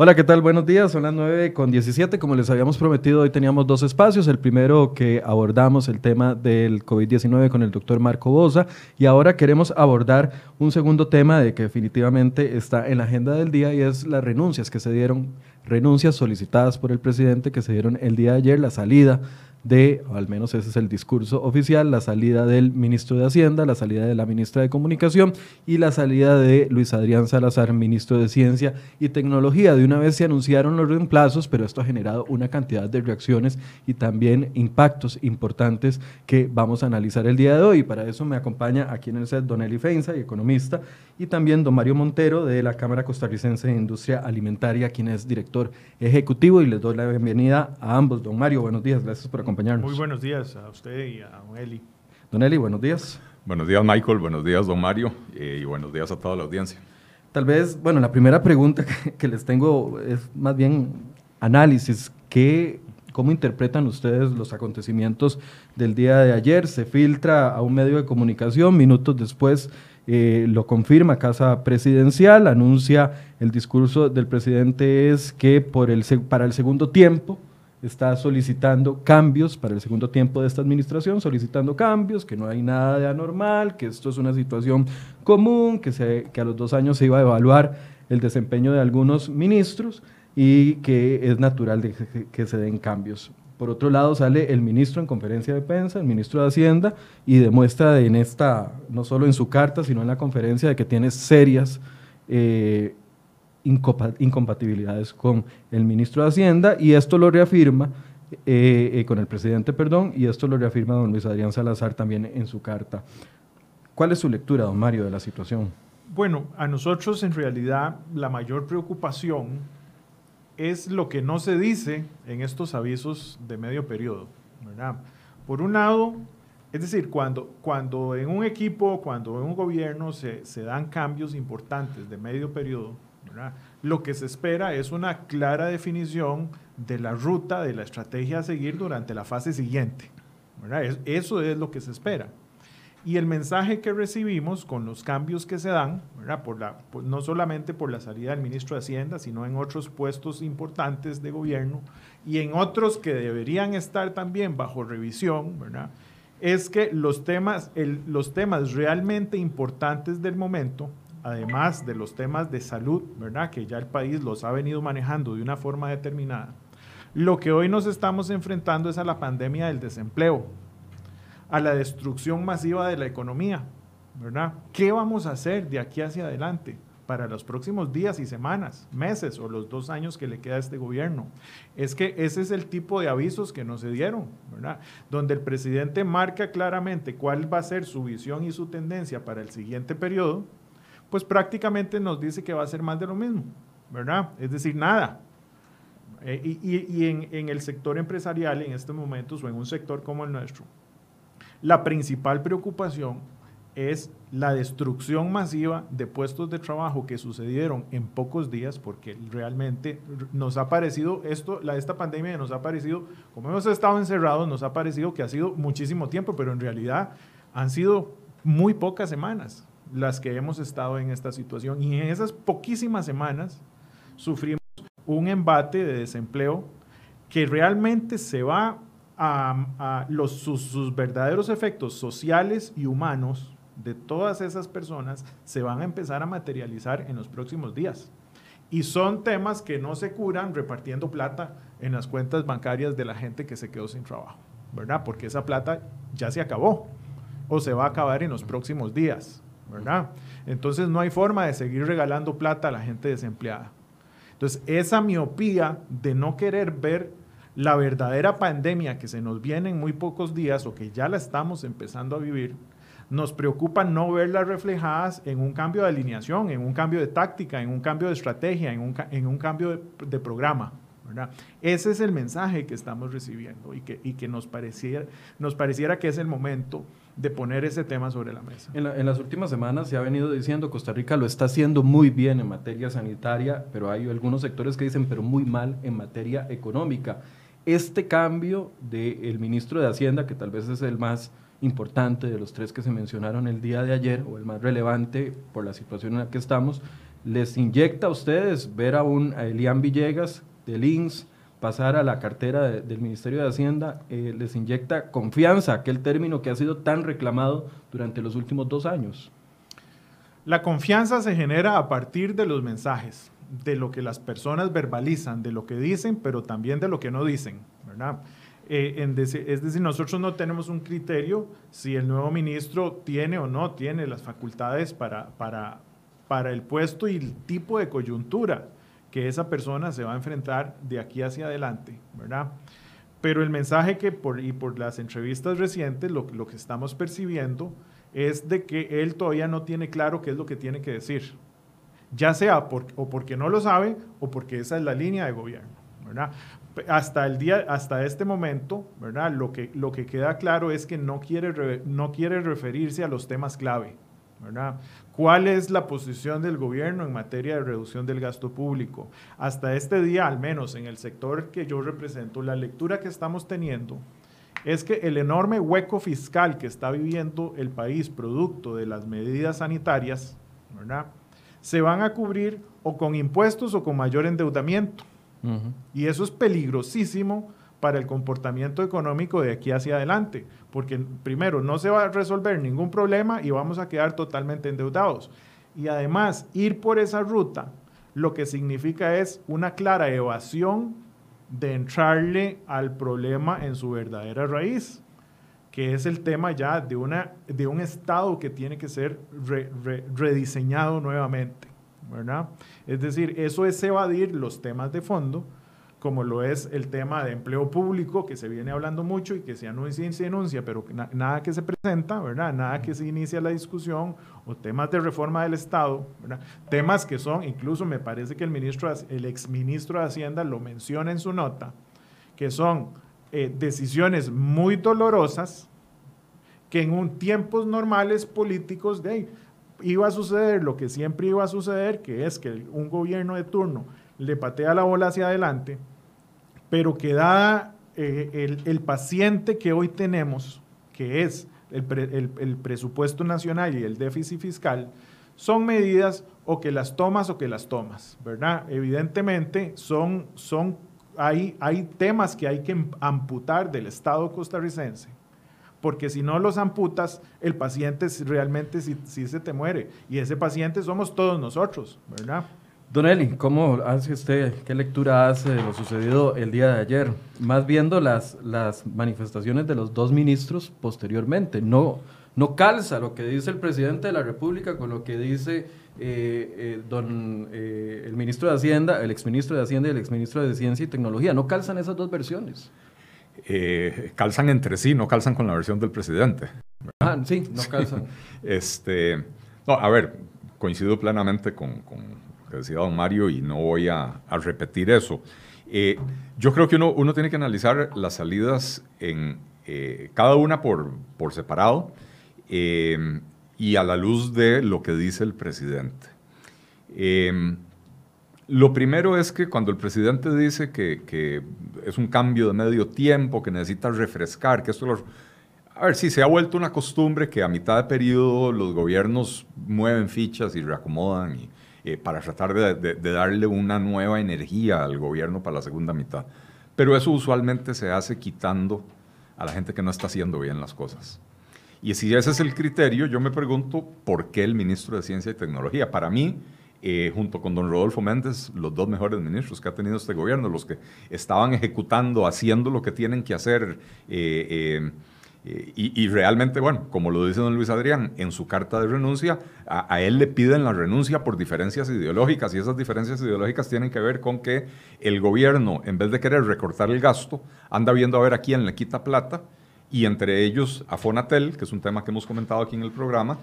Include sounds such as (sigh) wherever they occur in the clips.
Hola, ¿qué tal? Buenos días. Son las 9 con 17. Como les habíamos prometido, hoy teníamos dos espacios. El primero que abordamos el tema del COVID-19 con el doctor Marco Bosa y ahora queremos abordar un segundo tema de que definitivamente está en la agenda del día y es las renuncias que se dieron, renuncias solicitadas por el presidente que se dieron el día de ayer, la salida de, al menos ese es el discurso oficial, la salida del ministro de Hacienda, la salida de la ministra de Comunicación y la salida de Luis Adrián Salazar, ministro de Ciencia y Tecnología. De una vez se anunciaron los reemplazos, pero esto ha generado una cantidad de reacciones y también impactos importantes que vamos a analizar el día de hoy. Para eso me acompaña aquí en el set Don Eli Feinza, economista, y también don Mario Montero de la Cámara Costarricense de Industria Alimentaria, quien es director ejecutivo, y les doy la bienvenida a ambos. Don Mario, buenos días, gracias por acompañarnos. Muy buenos días a usted y a don Eli. Don Eli, buenos días. Buenos días, Michael, buenos días, don Mario, eh, y buenos días a toda la audiencia. Tal vez, bueno, la primera pregunta (laughs) que, les tengo es más bien análisis. ¿Qué, ¿Cómo interpretan ustedes los acontecimientos del día de ayer? Se filtra a un medio de comunicación, minutos después eh, lo confirma Casa Presidencial, anuncia el discurso del presidente es que por el, para el segundo tiempo está solicitando cambios para el segundo tiempo de esta administración, solicitando cambios, que no hay nada de anormal, que esto es una situación común, que, se, que a los dos años se iba a evaluar el desempeño de algunos ministros y que es natural que se den cambios. Por otro lado, sale el ministro en conferencia de prensa, el ministro de Hacienda, y demuestra en esta, no solo en su carta, sino en la conferencia, de que tiene serias eh, incompatibilidades con el ministro de Hacienda, y esto lo reafirma, eh, eh, con el presidente, perdón, y esto lo reafirma don Luis Adrián Salazar también en su carta. ¿Cuál es su lectura, don Mario, de la situación? Bueno, a nosotros en realidad la mayor preocupación es lo que no se dice en estos avisos de medio periodo. Por un lado, es decir, cuando, cuando en un equipo, cuando en un gobierno se, dan cambios importantes de medio periodo, lo que se espera es una clara definición de la ruta, de la estrategia a seguir durante la fase siguiente. Eso es lo que se espera. Y el mensaje que recibimos con los cambios que se dan, no solamente por la salida del ministro de Hacienda, sino en otros puestos importantes de gobierno y en otros que deberían estar también bajo revisión, es que los temas realmente importantes del momento, además de los temas de salud, ¿verdad? que ya el país los ha venido manejando de una forma determinada, lo que hoy nos estamos enfrentando es a la pandemia del desempleo, a la destrucción masiva de la economía, ¿verdad? ¿Qué vamos a hacer de aquí hacia adelante para los próximos días y semanas, meses o los dos años que le queda a este gobierno? Es que ese es el tipo de avisos que nos se dieron, ¿verdad? Donde el presidente marca claramente cuál va a ser su visión y su tendencia para el siguiente periodo, pues prácticamente nos dice que va a ser más de lo mismo, ¿verdad? Es decir, nada, eh, y, en, el sector empresarial en estos momentos o en un sector como el nuestro, la principal preocupación es la destrucción masiva de puestos de trabajo que sucedieron en pocos días, porque realmente nos ha parecido, esto, la, esta pandemia nos ha parecido, como hemos estado encerrados, nos ha parecido que ha sido muchísimo tiempo, pero en realidad han sido muy pocas semanas las que hemos estado en esta situación. Y en esas poquísimas semanas sufrimos un embate de desempleo que realmente se va a, los, sus, verdaderos efectos sociales y humanos de todas esas personas se van a empezar a materializar en los próximos días. Y son temas que no se curan repartiendo plata en las cuentas bancarias de la gente que se quedó sin trabajo, ¿verdad? Porque esa plata ya se acabó o se va a acabar en los próximos días, Entonces no hay forma de seguir regalando plata a la gente desempleada. Entonces esa miopía de no querer ver la verdadera pandemia que se nos viene en muy pocos días o que ya la estamos empezando a vivir, nos preocupa no verlas reflejadas en un cambio de alineación, en un cambio de táctica, en un cambio de estrategia, en un, cambio de, programa. Ese es el mensaje que estamos recibiendo y que, nos pareciera que es el momento de poner ese tema sobre la mesa. En, las últimas semanas se ha venido diciendo Costa Rica lo está haciendo muy bien en materia sanitaria, pero hay algunos sectores que dicen pero muy mal en materia económica este cambio del ministro de Hacienda, que tal vez es el más importante de los tres que se mencionaron el día de ayer, o el más relevante por la situación en la que estamos, ¿Les inyecta a ustedes ver a un Elian Villegas de Links pasar a la cartera del Ministerio de Hacienda? Eh, ¿Les inyecta confianza, aquel término que ha sido tan reclamado durante los últimos dos años? La confianza se genera a partir de los mensajes, de lo que las personas verbalizan, de lo que dicen, pero también de lo que no dicen. Eh, es decir, nosotros no tenemos un criterio si el nuevo ministro tiene o no tiene las facultades para el puesto y el tipo de coyuntura que esa persona se va a enfrentar de aquí hacia adelante, ¿verdad? Pero el mensaje que por, y por las entrevistas recientes lo, que estamos percibiendo es de que él todavía no tiene claro qué es lo que tiene que decir, ya sea por, o porque no lo sabe o porque esa es la línea de gobierno. ¿verdad? hasta el día, hasta este momento, ¿verdad? Lo que, lo que queda claro es que no quiere, no quiere referirse a los temas clave, ¿verdad? ¿Cuál es la posición del gobierno en materia de reducción del gasto público? Hasta este día, al menos en el sector que yo represento, la lectura que estamos teniendo es que el enorme hueco fiscal que está viviendo el país producto de las medidas sanitarias, ¿verdad? Se van a cubrir o con impuestos o con mayor endeudamiento. Y eso es peligrosísimo para el comportamiento económico de aquí hacia adelante, porque primero no se va a resolver ningún problema y vamos a quedar totalmente endeudados. Y además, ir por esa ruta lo que significa es una clara evasión de entrarle al problema en su verdadera raíz, que es el tema ya de, una, de un Estado que tiene que ser rediseñado nuevamente. ¿verdad? Es decir, eso es evadir los temas de fondo, como lo es el tema de empleo público, que se viene hablando mucho y que se anuncia y se enuncia, pero nada que se presenta, ¿verdad? Nada que se inicia la discusión, o temas de reforma del Estado. Temas que son, incluso me parece que el, ministro, el exministro de Hacienda lo menciona en su nota, que son eh, decisiones muy dolorosas que en un tiempos normales políticos iba a suceder lo que siempre iba a suceder, que es que un gobierno de turno le patea la bola hacia adelante, pero que dada eh, el, paciente que hoy tenemos, que es el, presupuesto nacional y el déficit fiscal, son medidas o que las tomas o que las tomas, ¿verdad? Evidentemente son, son, hay, hay temas que hay que amputar del Estado costarricense porque si no los amputas, el paciente realmente sí, se te muere. Y ese paciente somos todos nosotros, ¿verdad? Don Eli, ¿cómo hace usted, qué lectura hace de lo sucedido el día de ayer? Más viendo las, las manifestaciones de los dos ministros posteriormente. No, no calza lo que dice el presidente de la República con lo que dice eh, eh, don, eh, el ministro de Hacienda, el exministro de Hacienda y el exministro de Ciencia y Tecnología. No calzan esas dos versiones. Calzan entre sí, no calzan con la versión del presidente. Ah, sí, no calzan. (laughs) Este, no, a ver, coincido plenamente con, con, que decía don Mario y no voy a, repetir eso. Eh, yo creo que uno, tiene que analizar las salidas en eh, cada una por, separado y a la luz de lo que dice el presidente. Lo primero es que cuando el presidente dice que, es un cambio de medio tiempo, que necesita refrescar, que esto lo... A ver, sí, se ha vuelto una costumbre que a mitad de periodo los gobiernos mueven fichas y reacomodan eh, para tratar de, darle una nueva energía al gobierno para la segunda mitad. Pero eso usualmente se hace quitando a la gente que no está haciendo bien las cosas. Y si ese es el criterio, yo me pregunto por qué el ministro de Ciencia y Tecnología. Para mí, eh, junto con don Rodolfo Méndez, los dos mejores ministros que ha tenido este gobierno, los que estaban ejecutando, haciendo lo que tienen que hacer. Eh, eh, y, realmente, bueno, como lo dice don Luis Adrián, en su carta de renuncia, a, él le piden la renuncia por diferencias ideológicas y esas diferencias ideológicas tienen que ver con que el gobierno, en vez de querer recortar el gasto, anda viendo a ver a quién le quita plata y entre ellos a Fonatel, que es un tema que hemos comentado aquí en el programa,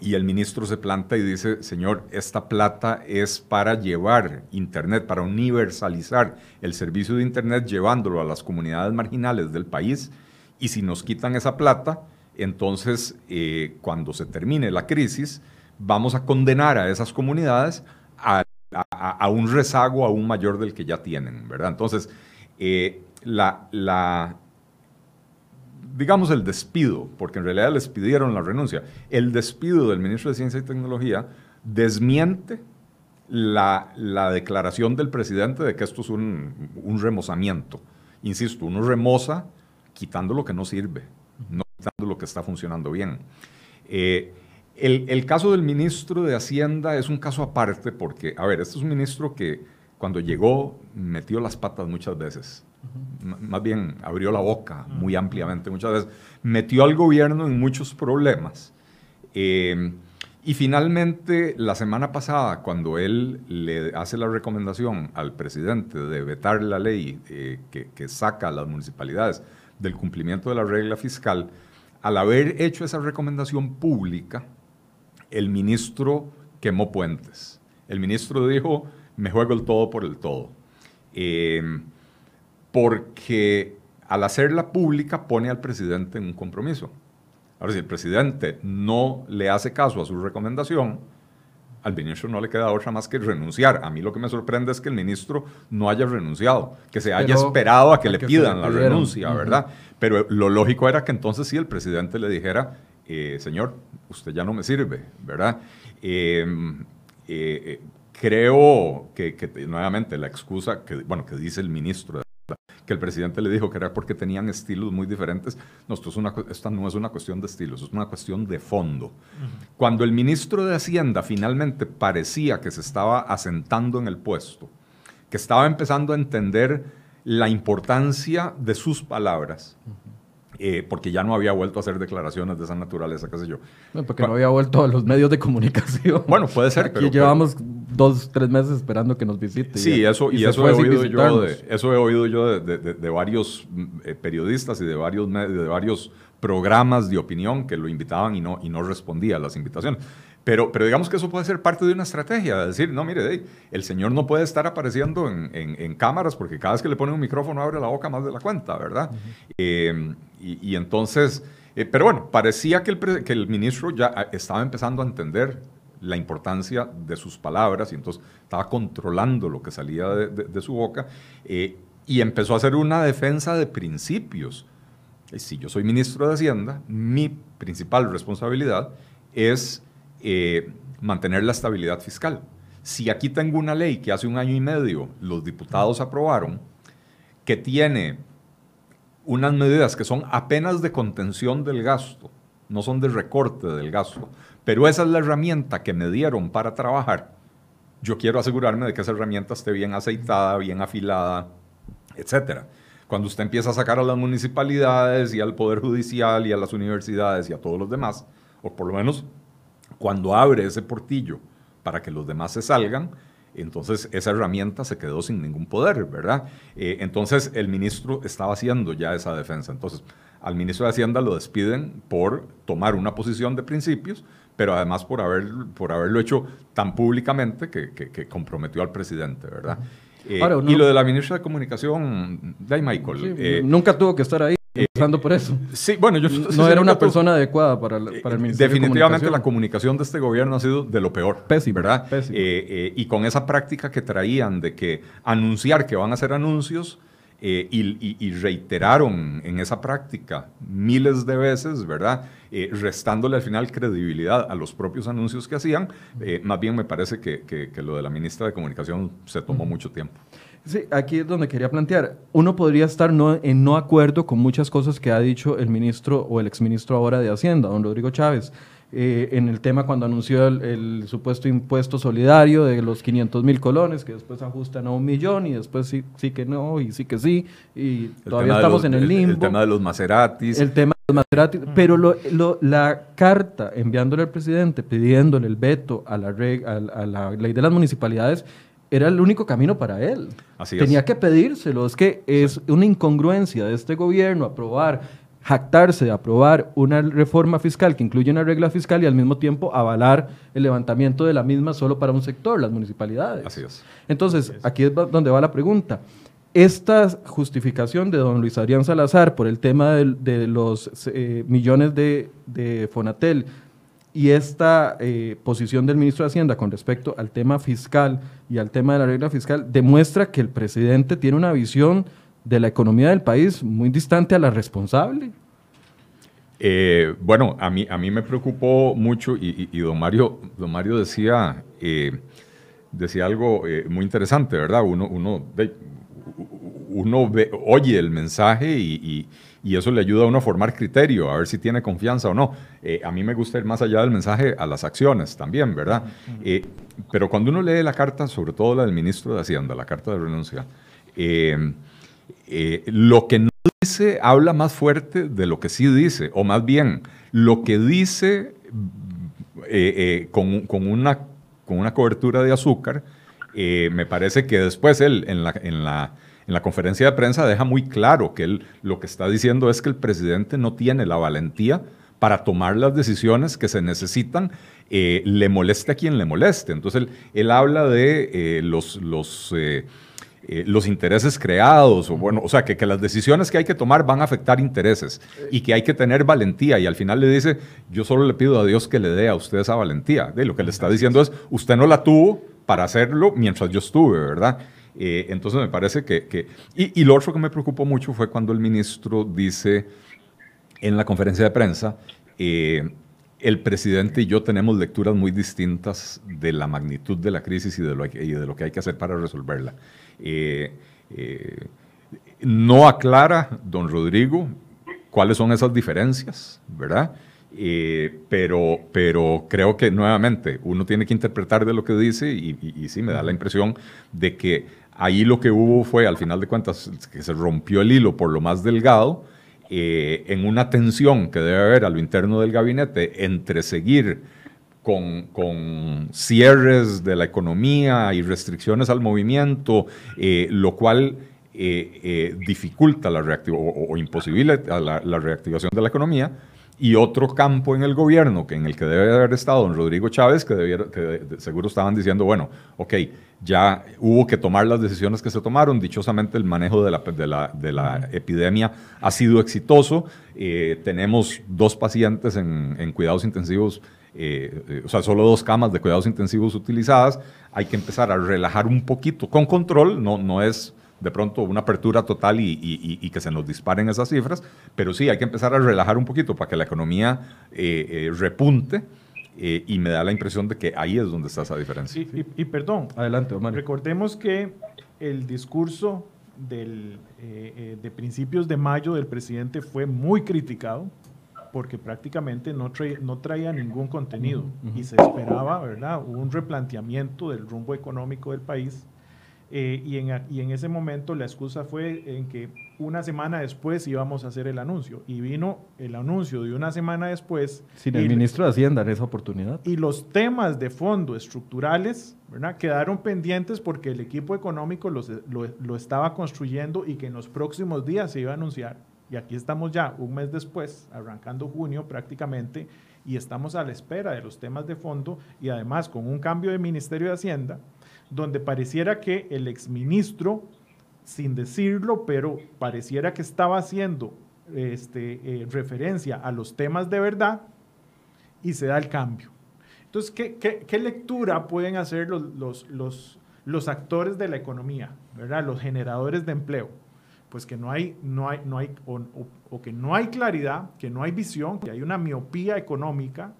y el ministro se planta y dice, señor, esta plata es para llevar Internet, para universalizar el servicio de Internet, llevándolo a las comunidades marginales del país. Y si nos quitan esa plata, entonces eh, cuando se termine la crisis, vamos a condenar a esas comunidades a, un rezago aún mayor del que ya tienen, ¿verdad? Entonces, eh, la, digamos, el despido, porque en realidad les pidieron la renuncia, el despido del ministro de Ciencia y Tecnología desmiente la, declaración del presidente de que esto es un, remozamiento. Insisto, uno remoza quitando lo que no sirve, no quitando lo que está funcionando bien. Eh, el, caso del ministro de Hacienda es un caso aparte porque, a ver, este es un ministro que cuando llegó metió las patas muchas veces. Más bien abrió la boca muy ampliamente muchas veces. Metió al gobierno en muchos problemas. Eh, y finalmente, la semana pasada, cuando él le hace la recomendación al presidente de vetar la ley eh, que, que, saca a las municipalidades del cumplimiento de la regla fiscal, al haber hecho esa recomendación pública, el ministro quemó puentes. El ministro dijo, me juego el todo por el todo. Eh, porque al hacerla pública pone al presidente en un compromiso. Ahora, si el presidente no le hace caso a su recomendación, al ministro no le queda otra más que renunciar. A mí lo que me sorprende es que el ministro no haya renunciado, que se haya esperado a que le pidan la renuncia, ¿verdad? Pero lo lógico era que entonces sí el presidente le dijera, eh, señor, usted ya no me sirve, ¿verdad? Em, eh, eh, creo que, nuevamente la excusa que, bueno, que dice el ministro que el presidente le dijo que era porque tenían estilos muy diferentes. No, esto es una, esta no es una cuestión de estilos, es una cuestión de fondo. Cuando el ministro de Hacienda finalmente parecía que se estaba asentando en el puesto, que estaba empezando a entender la importancia de sus palabras, eh, porque ya no había vuelto a hacer declaraciones de esa naturaleza, qué sé yo. porque no había vuelto a los medios de comunicación. (laughs) Bueno, puede ser. Aquí llevamos dos, tres meses esperando que nos visite. Sí, eso, y, eso, he oído yo de, eso he oído yo de, varios mm, eh, periodistas y de varios, de varios programas de opinión que lo invitaban y no, y no respondía a las invitaciones. Pero, pero digamos que eso puede ser parte de una estrategia, de decir, no, mire, el señor no puede estar apareciendo en, en, cámaras porque cada vez que le pone un micrófono abre la boca más de la cuenta, ¿verdad? Eh, y, y, entonces, eh, pero bueno, parecía que el, que el ministro ya ah, estaba empezando a entender la importancia de sus palabras y entonces estaba controlando lo que salía de, su boca eh, y empezó a hacer una defensa de principios. Si yo soy ministro de Hacienda, mi principal responsabilidad es eh, mantener la estabilidad fiscal. Si aquí tengo una ley que hace un año y medio los diputados aprobaron, que tiene unas medidas que son apenas de contención del gasto, no son de recorte del gasto, pero esa es la herramienta que me dieron para trabajar. Yo quiero asegurarme de que esa herramienta esté bien aceitada, bien afilada, etc. Cuando usted empieza a sacar a las municipalidades y al Poder Judicial y a las universidades y a todos los demás, o por lo menos cuando abre ese portillo para que los demás se salgan, entonces esa herramienta se quedó sin ningún poder, ¿verdad? Eh, entonces el ministro estaba haciendo ya esa defensa. Entonces al ministro de Hacienda lo despiden por tomar una posición de principios, pero además por, haber, por haberlo hecho tan públicamente que, comprometió al presidente, ¿verdad? Eh, y lo de la ministra de Comunicación, de Michael. Eh, nunca tuvo que estar ahí. Empezando por eso. Sí, bueno, yo no era una persona adecuada para, para el Ministerio Definitivamente la comunicación de este gobierno ha sido de lo peor. Pésima, ¿verdad? Pésima. y con esa práctica que traían de que anunciar que van a hacer anuncios eh, y, reiteraron en esa práctica miles de veces, ¿verdad? Eh, restándole al final credibilidad a los propios anuncios que hacían. Eh, más bien me parece que, que, lo de la ministra de Comunicación se tomó mucho tiempo. Sí, aquí es donde quería plantear. Uno podría estar no, en no acuerdo con muchas cosas que ha dicho el ministro o el exministro ahora de Hacienda, don Rodrigo Chávez. Eh, en el tema cuando anunció el, supuesto impuesto solidario de los 500 mil colones, que después ajustan a un millón y después sí, sí que no y sí que sí, y todavía estamos en el limbo. El, tema de los Maseratis. El tema de los Maseratis, pero lo, la carta enviándole al presidente pidiéndole el veto a la, a, la ley de las municipalidades era el único camino para él. Tenía que pedírselo. Es que es una incongruencia de este gobierno aprobar jactarse de aprobar una reforma fiscal que incluye una regla fiscal y al mismo tiempo avalar el levantamiento de la misma solo para un sector, las municipalidades. Así es. Entonces, aquí es donde va la pregunta. Esta justificación de don Luis Adrián Salazar por el tema de, los eh, millones de, Fonatel y esta eh, posición del ministro de Hacienda con respecto al tema fiscal y al tema de la regla fiscal demuestra que el presidente tiene una visión de la economía del país muy distante a la responsable. Eh, bueno, a mí, a mí me preocupó mucho y, don, Mario, don Mario decía, eh, decía algo muy interesante, ¿verdad? Uno, uno, uno oye el mensaje y, eso le ayuda a uno a formar criterio, a ver si tiene confianza o no. a mí me gusta ir más allá del mensaje a las acciones también, ¿verdad? pero cuando uno lee la carta, sobre todo la del ministro de Hacienda, la carta de renuncia, lo que no dice habla más fuerte de lo que sí dice, o más bien, lo que dice eh, eh, con, una, con una cobertura de azúcar, eh, me parece que después él en la, en, la, en la, conferencia de prensa deja muy claro que él lo que está diciendo es que el presidente no tiene la valentía para tomar las decisiones que se necesitan, le moleste a quien le moleste. Entonces él, él habla de los... los eh, los intereses creados, o bueno, o sea, que, que, las decisiones que hay que tomar van a afectar intereses y que hay que tener valentía. Y al final le dice, yo solo le pido a Dios que le dé a usted esa valentía. De lo que le está diciendo es, usted no la tuvo para hacerlo mientras yo estuve, ¿verdad? Eh, entonces me parece que... que y, y, lo otro que me preocupó mucho fue cuando el ministro dice en la conferencia de prensa, eh, el presidente y yo tenemos lecturas muy distintas de la magnitud de la crisis y de lo, y de lo que hay que hacer para resolverla. Eh, eh, no aclara don Rodrigo cuáles son esas diferencias, ¿verdad? Eh, pero, pero creo que nuevamente uno tiene que interpretar de lo que dice y, y, sí me da la impresión de que ahí lo que hubo fue, al final de cuentas, que se rompió el hilo por lo más delgado en una tensión que debe haber a lo interno del gabinete entre seguir con, cierres de la economía y restricciones al movimiento, eh, lo cual eh, eh, dificulta la o, o, imposibilita la, reactivación de la economía, y otro campo en el gobierno que en el que debe haber estado don Rodrigo Chávez, que, que seguro estaban diciendo, bueno, ok, ya hubo que tomar las decisiones que se tomaron, dichosamente el manejo de la, de la, de la epidemia ha sido exitoso, tenemos dos pacientes en, en cuidados intensivos eh, eh, o sea, solo dos camas de cuidados intensivos utilizadas, hay que empezar a relajar un poquito, con control, no, no es de pronto una apertura total y, que se nos disparen esas cifras, pero sí hay que empezar a relajar un poquito para que la economía eh, repunte. y me da la impresión de que ahí es donde está esa diferencia. Y, perdón, adelante, Omar. Recordemos que el discurso del, de principios de mayo del presidente fue muy criticado porque prácticamente no traía, no traía ningún contenido y se esperaba, ¿verdad?, un replanteamiento del rumbo económico del país. Eh, y, en, y, en, ese momento la excusa fue en que una semana después íbamos a hacer el anuncio. Y vino el anuncio de una semana después. Sin el ministro de Hacienda en esa oportunidad. Y los temas de fondo estructurales ¿verdad? quedaron pendientes porque el equipo económico lo, lo estaba construyendo y que en los próximos días se iba a anunciar. Y aquí estamos ya un mes después, arrancando junio prácticamente, y estamos a la espera de los temas de fondo y además con un cambio de Ministerio de Hacienda, donde pareciera que el exministro, sin decirlo, pero pareciera que estaba haciendo este, eh, referencia a los temas de verdad y se da el cambio. Entonces, ¿qué, lectura pueden hacer los, actores de la economía, ¿verdad? los generadores de empleo? pues que no hay, no hay, no hay, o, que no hay claridad, que no hay visión, que hay una miopía económica.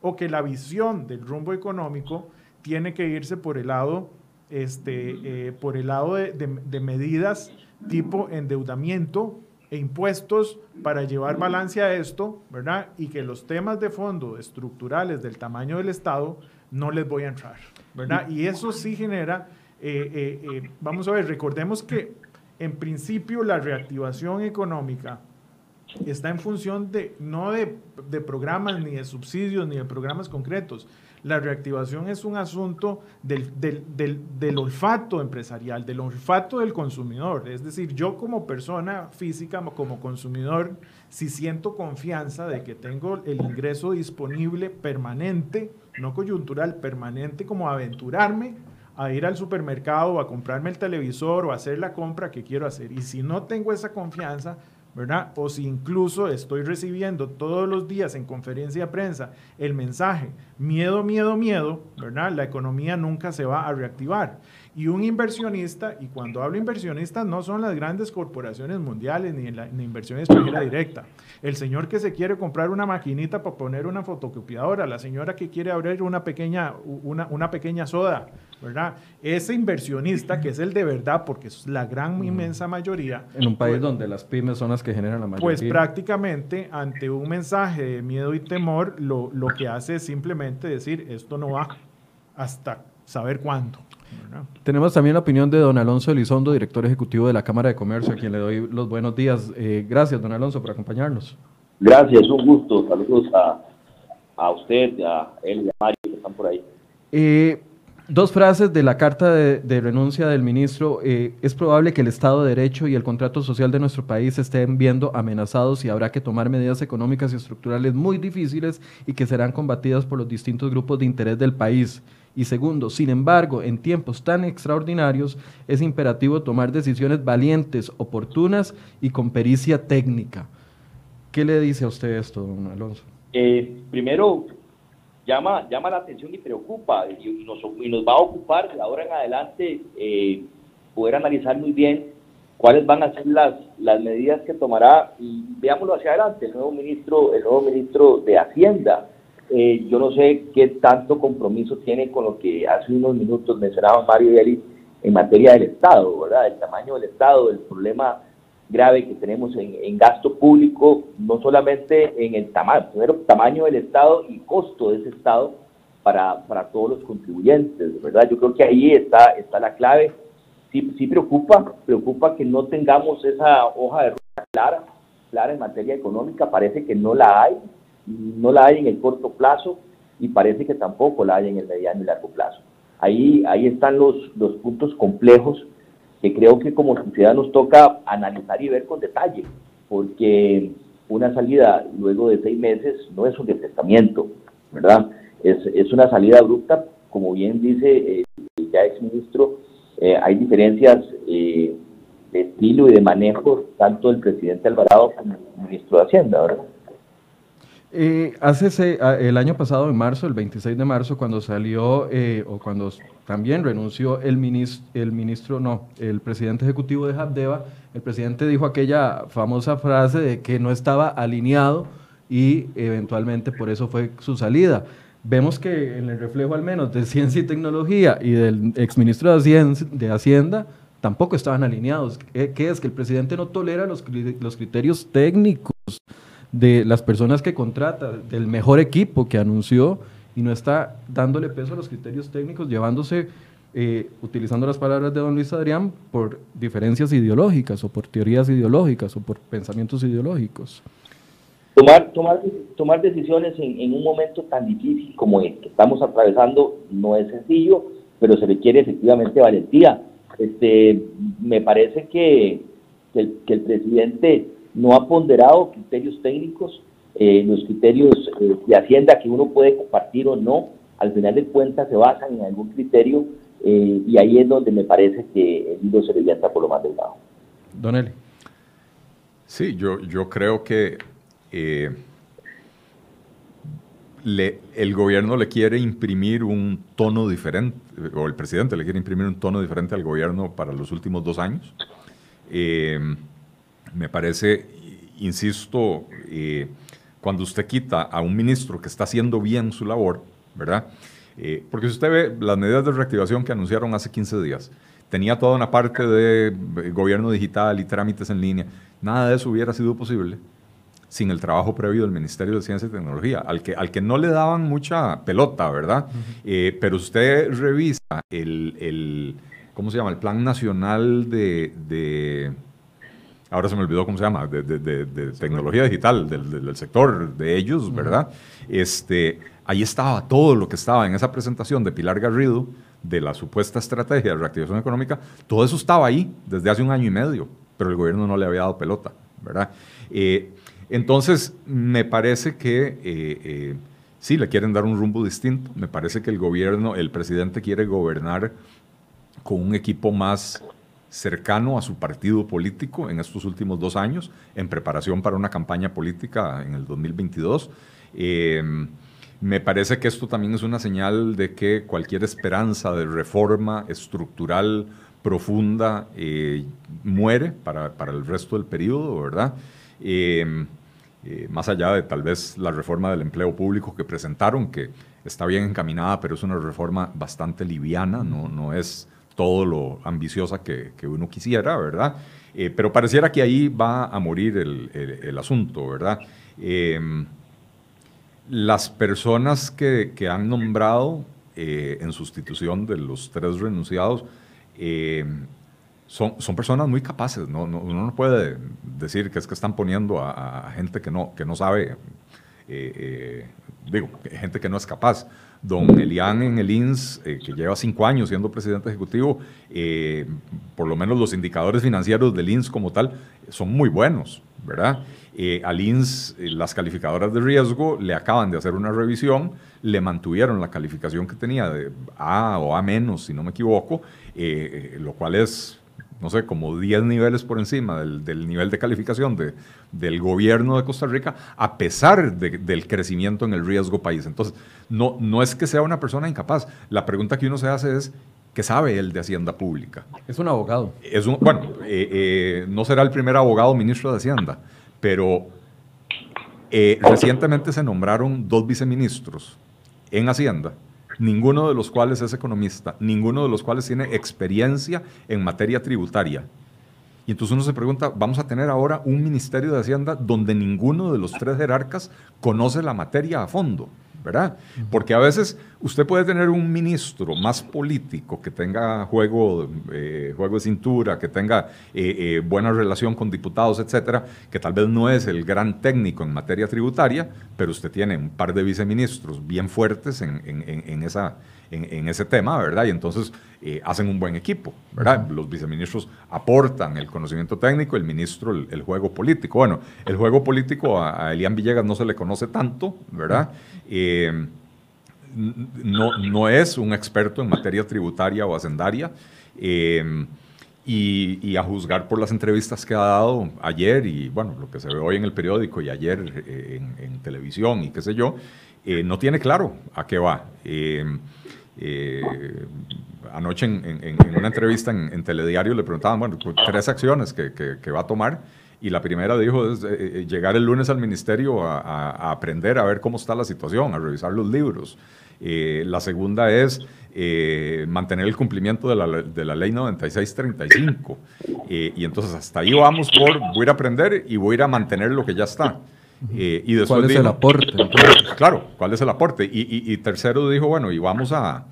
O que la visión del rumbo económico tiene que irse por el lado, este, eh, por el lado de, de, medidas tipo endeudamiento e impuestos para llevar balance a esto, ¿verdad? Y que los temas de fondo estructurales del tamaño del Estado no les voy a entrar, ¿verdad? Y eso sí genera, eh, eh, vamos a ver, recordemos que en principio la reactivación económica está en función de no de, programas ni de subsidios ni de programas concretos. La reactivación es un asunto del, del, olfato empresarial, del olfato del consumidor. Es decir, yo como persona física, como consumidor, si siento confianza de que tengo el ingreso disponible permanente, no coyuntural, permanente, como aventurarme a ir al supermercado a comprarme el televisor o hacer la compra que quiero hacer. Y si no tengo esa confianza, ¿verdad? O si incluso estoy recibiendo todos los días en conferencia de prensa el mensaje, miedo, miedo, miedo, ¿verdad? La economía nunca se va a reactivar. Y un inversionista, y cuando hablo inversionista, no son las grandes corporaciones mundiales ni la inversión extranjera directa. El señor que se quiere comprar una maquinita para poner una fotocopiadora, la señora que quiere abrir una pequeña, una, una pequeña soda, ¿verdad? Ese inversionista, que es el de verdad, porque es la gran, inmensa mayoría. En un país pues donde las pymes son las que generan la mayoría. Pues prácticamente, ante un mensaje de miedo y temor, lo, lo que hace es simplemente decir, esto no va hasta saber cuándo. Tenemos también la opinión de don Alonso Elizondo, director ejecutivo de la Cámara de Comercio, a quien le doy los buenos días. Eh, gracias, don Alonso, por acompañarnos. Gracias, un gusto. Saludos a, a usted, a él y a Mario que están por ahí. Eh, dos frases de la carta de, renuncia del ministro. Eh, es probable que el Estado de Derecho y el contrato social de nuestro país estén viendo amenazados y habrá que tomar medidas económicas y estructurales muy difíciles y que serán combatidas por los distintos grupos de interés del país. Y segundo, sin embargo, en tiempos tan extraordinarios es imperativo tomar decisiones valientes, oportunas y con pericia técnica. ¿Qué le dice a usted esto, don Alonso? Eh, primero, llama, llama la atención y preocupa y, nos, va a ocupar de ahora en adelante eh, poder analizar muy bien cuáles van a ser las, las medidas que tomará y veámoslo hacia adelante el nuevo ministro el nuevo ministro de Hacienda eh, yo no sé qué tanto compromiso tiene con lo que hace unos minutos mencionaba Mario Deli en materia del Estado, ¿verdad? El tamaño del Estado, el problema grave que tenemos en, gasto público, no solamente en el tamaño, primero tamaño del Estado y costo de ese Estado para, para todos los contribuyentes, ¿verdad? Yo creo que ahí está, está la clave. Sí, sí preocupa, preocupa que no tengamos esa hoja de ruta clara, clara en materia económica, parece que no la hay, no la hay en el corto plazo y parece que tampoco la hay en el mediano y largo plazo. Ahí, ahí están los, los puntos complejos que creo que como sociedad nos toca analizar y ver con detalle, porque una salida luego de seis meses no es un detestamiento, ¿verdad? Es, es una salida abrupta, como bien dice el ya ex ministro, eh, hay diferencias eh, de estilo y de manejo tanto del presidente Alvarado como del ministro de Hacienda, ¿verdad? Eh, hace el año pasado, en marzo, el 26 de marzo, cuando salió, eh, o cuando también renunció el ministro, el ministro, no, el presidente ejecutivo de Habdeba, el presidente dijo aquella famosa frase de que no estaba alineado y eventualmente por eso fue su salida. Vemos que en el reflejo al menos de Ciencia y Tecnología y del exministro de Hacienda, de Hacienda tampoco estaban alineados. ¿Qué es? Que el presidente no tolera los, los criterios técnicos de las personas que contrata, del mejor equipo que anunció y no está dándole peso a los criterios técnicos, llevándose, eh, utilizando las palabras de don Luis Adrián, por diferencias ideológicas o por teorías ideológicas o por pensamientos ideológicos. Tomar, tomar, tomar decisiones en, un momento tan difícil como el que estamos atravesando no es sencillo, pero se requiere efectivamente valentía. Este, me parece que, que el presidente no ha ponderado criterios técnicos, eh, los criterios eh, de Hacienda que uno puede compartir o no, al final de cuentas se basan en algún criterio eh, y ahí es donde me parece que el hilo se revienta por lo más delgado. Don Eli. Sí, yo, yo creo que le, el gobierno le quiere imprimir un tono diferente, o el presidente le quiere imprimir un tono diferente al gobierno para los últimos dos años. Me parece, insisto, eh, cuando usted quita a un ministro que está haciendo bien su labor, ¿verdad? Eh, porque si usted ve las medidas de reactivación que anunciaron hace 15 días, tenía toda una parte de eh, gobierno digital y trámites en línea, nada de eso hubiera sido posible sin el trabajo previo del Ministerio de Ciencia y Tecnología, al que, al que no le daban mucha pelota, ¿verdad? pero usted revisa el, el, ¿cómo se llama? El Plan Nacional de ahora se me olvidó cómo se llama, de, tecnología digital, del, sector de ellos, ¿verdad? Este, ahí estaba todo lo que estaba en esa presentación de Pilar Garrido, de la supuesta estrategia de reactivación económica, todo eso estaba ahí desde hace un año y medio, pero el gobierno no le había dado pelota, ¿verdad? Eh, entonces, me parece que eh, eh, sí, le quieren dar un rumbo distinto, me parece que el gobierno, el presidente quiere gobernar con un equipo más cercano a su partido político en estos últimos dos años, en preparación para una campaña política en el 2022. Eh, Me parece que esto también es una señal de que cualquier esperanza de reforma estructural profunda eh, muere para, para, el resto del periodo, ¿verdad? Eh, eh, más allá de tal vez la reforma del empleo público que presentaron, que está bien encaminada, pero es una reforma bastante liviana, no, no es todo lo ambiciosa que, uno quisiera, ¿verdad? pero pareciera que ahí va a morir el, asunto, ¿verdad? las personas que, han nombrado en sustitución de los tres renunciados, eh, son, son personas muy capaces, ¿no? uno no puede decir que es que están poniendo a, gente que no, que no sabe, eh, eh, digo, gente que no es capaz. Don Elian en el INS, que lleva cinco años siendo presidente ejecutivo, por lo menos los indicadores financieros del INS como tal son muy buenos, ¿verdad? al INS, las calificadoras de riesgo le acaban de hacer una revisión, le mantuvieron la calificación que tenía de A o A menos, si no me equivoco, eh, lo cual es, no sé, como 10 niveles por encima del, nivel de calificación de, del gobierno de Costa Rica, a pesar del crecimiento en el riesgo país. Entonces, no, no es que sea una persona incapaz. La pregunta que uno se hace es, ¿qué sabe él de Hacienda Pública? Es un abogado. Es un, bueno, eh, eh, no será el primer abogado ministro de Hacienda, pero recientemente se nombraron dos viceministros en Hacienda ninguno de los cuales es economista, ninguno de los cuales tiene experiencia en materia tributaria. Y entonces uno se pregunta, vamos a tener ahora un Ministerio de Hacienda donde ninguno de los tres jerarcas conoce la materia a fondo. ¿Verdad? Porque a veces usted puede tener un ministro más político que tenga juego, eh, juego de cintura, que tenga eh, eh, buena relación con diputados, etcétera, que tal vez no es el gran técnico en materia tributaria, pero usted tiene un par de viceministros bien fuertes en, esa, en, ese tema, ¿verdad? Y entonces hacen un buen equipo, ¿verdad? Los viceministros aportan el conocimiento técnico, el ministro el, juego político. Bueno, el juego político a, Elian Villegas no se le conoce tanto, ¿verdad? Eh, no, no, es un experto en materia tributaria o hacendaria. Eh, y, a juzgar por las entrevistas que ha dado ayer y bueno, lo que se ve hoy en el periódico y ayer eh, en, televisión y qué sé yo, no tiene claro a qué va. Anoche en, una entrevista en, Telediario le preguntaban, bueno, tres acciones que, que va a tomar y la primera dijo es eh, eh, llegar el lunes al ministerio a, aprender a ver cómo está la situación, a revisar los libros. Eh, la segunda es mantener el cumplimiento de la, de la ley 9635. y entonces hasta ahí vamos por, voy a a aprender y voy a a mantener lo que ya está. Y después ¿Cuál es el aporte? (coughs) Claro, ¿cuál es el aporte? Y, y, tercero dijo, bueno, y vamos a,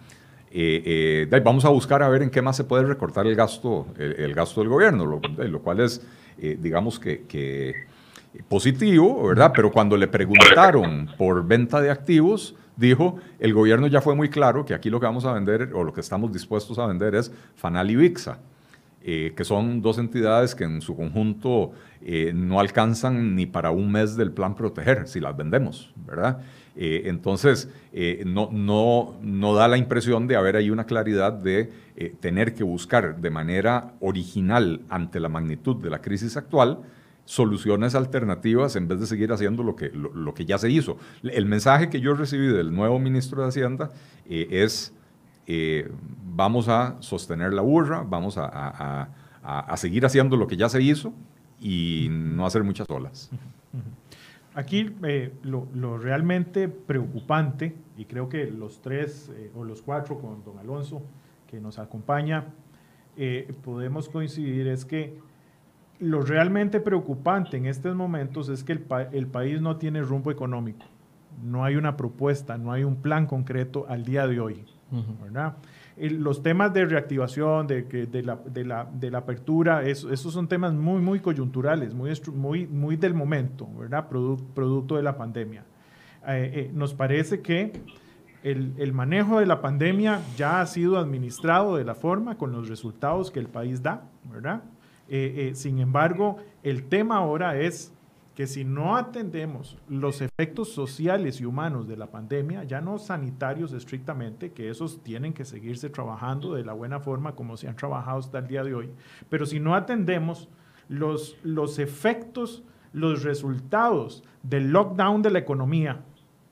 vamos a buscar a ver en qué más se puede recortar el gasto, el, gasto del gobierno, lo, lo cual es eh, digamos que, positivo, ¿verdad? Pero cuando le preguntaron por venta de activos, dijo, el gobierno ya fue muy claro que aquí lo que vamos a vender o lo que estamos dispuestos a vender es Fanal y VIXA. Eh, que son dos entidades que en su conjunto eh, no alcanzan ni para un mes del plan proteger si las vendemos, ¿verdad? entonces, no, no, no da la impresión de haber ahí una claridad de eh, tener que buscar de manera original ante la magnitud de la crisis actual soluciones alternativas en vez de seguir haciendo lo que, lo, que ya se hizo. El mensaje que yo recibí del nuevo ministro de Hacienda eh, es eh, vamos a sostener la burra, vamos a, seguir haciendo lo que ya se hizo y no hacer muchas olas. Aquí lo, lo, realmente preocupante, y creo que los tres o los cuatro con don Alonso, que nos acompaña, eh, podemos coincidir es que lo realmente preocupante en estos momentos es que el, país no tiene rumbo económico, no hay una propuesta, no hay un plan concreto al día de hoy. Los temas de reactivación, de, de, la, de, la, de la, apertura, esos son temas muy, muy coyunturales, muy, muy, muy del momento, ¿verdad? producto de la pandemia. Eh, eh, nos parece que el, manejo de la pandemia ya ha sido administrado de la forma con los resultados que el país da, ¿verdad? Eh, eh, sin embargo, el tema ahora es que si no atendemos los efectos sociales y humanos de la pandemia, ya no sanitarios estrictamente, que esos tienen que seguirse trabajando de la buena forma como se han trabajado hasta el día de hoy, pero si no atendemos los, los efectos, los resultados del lockdown de la economía,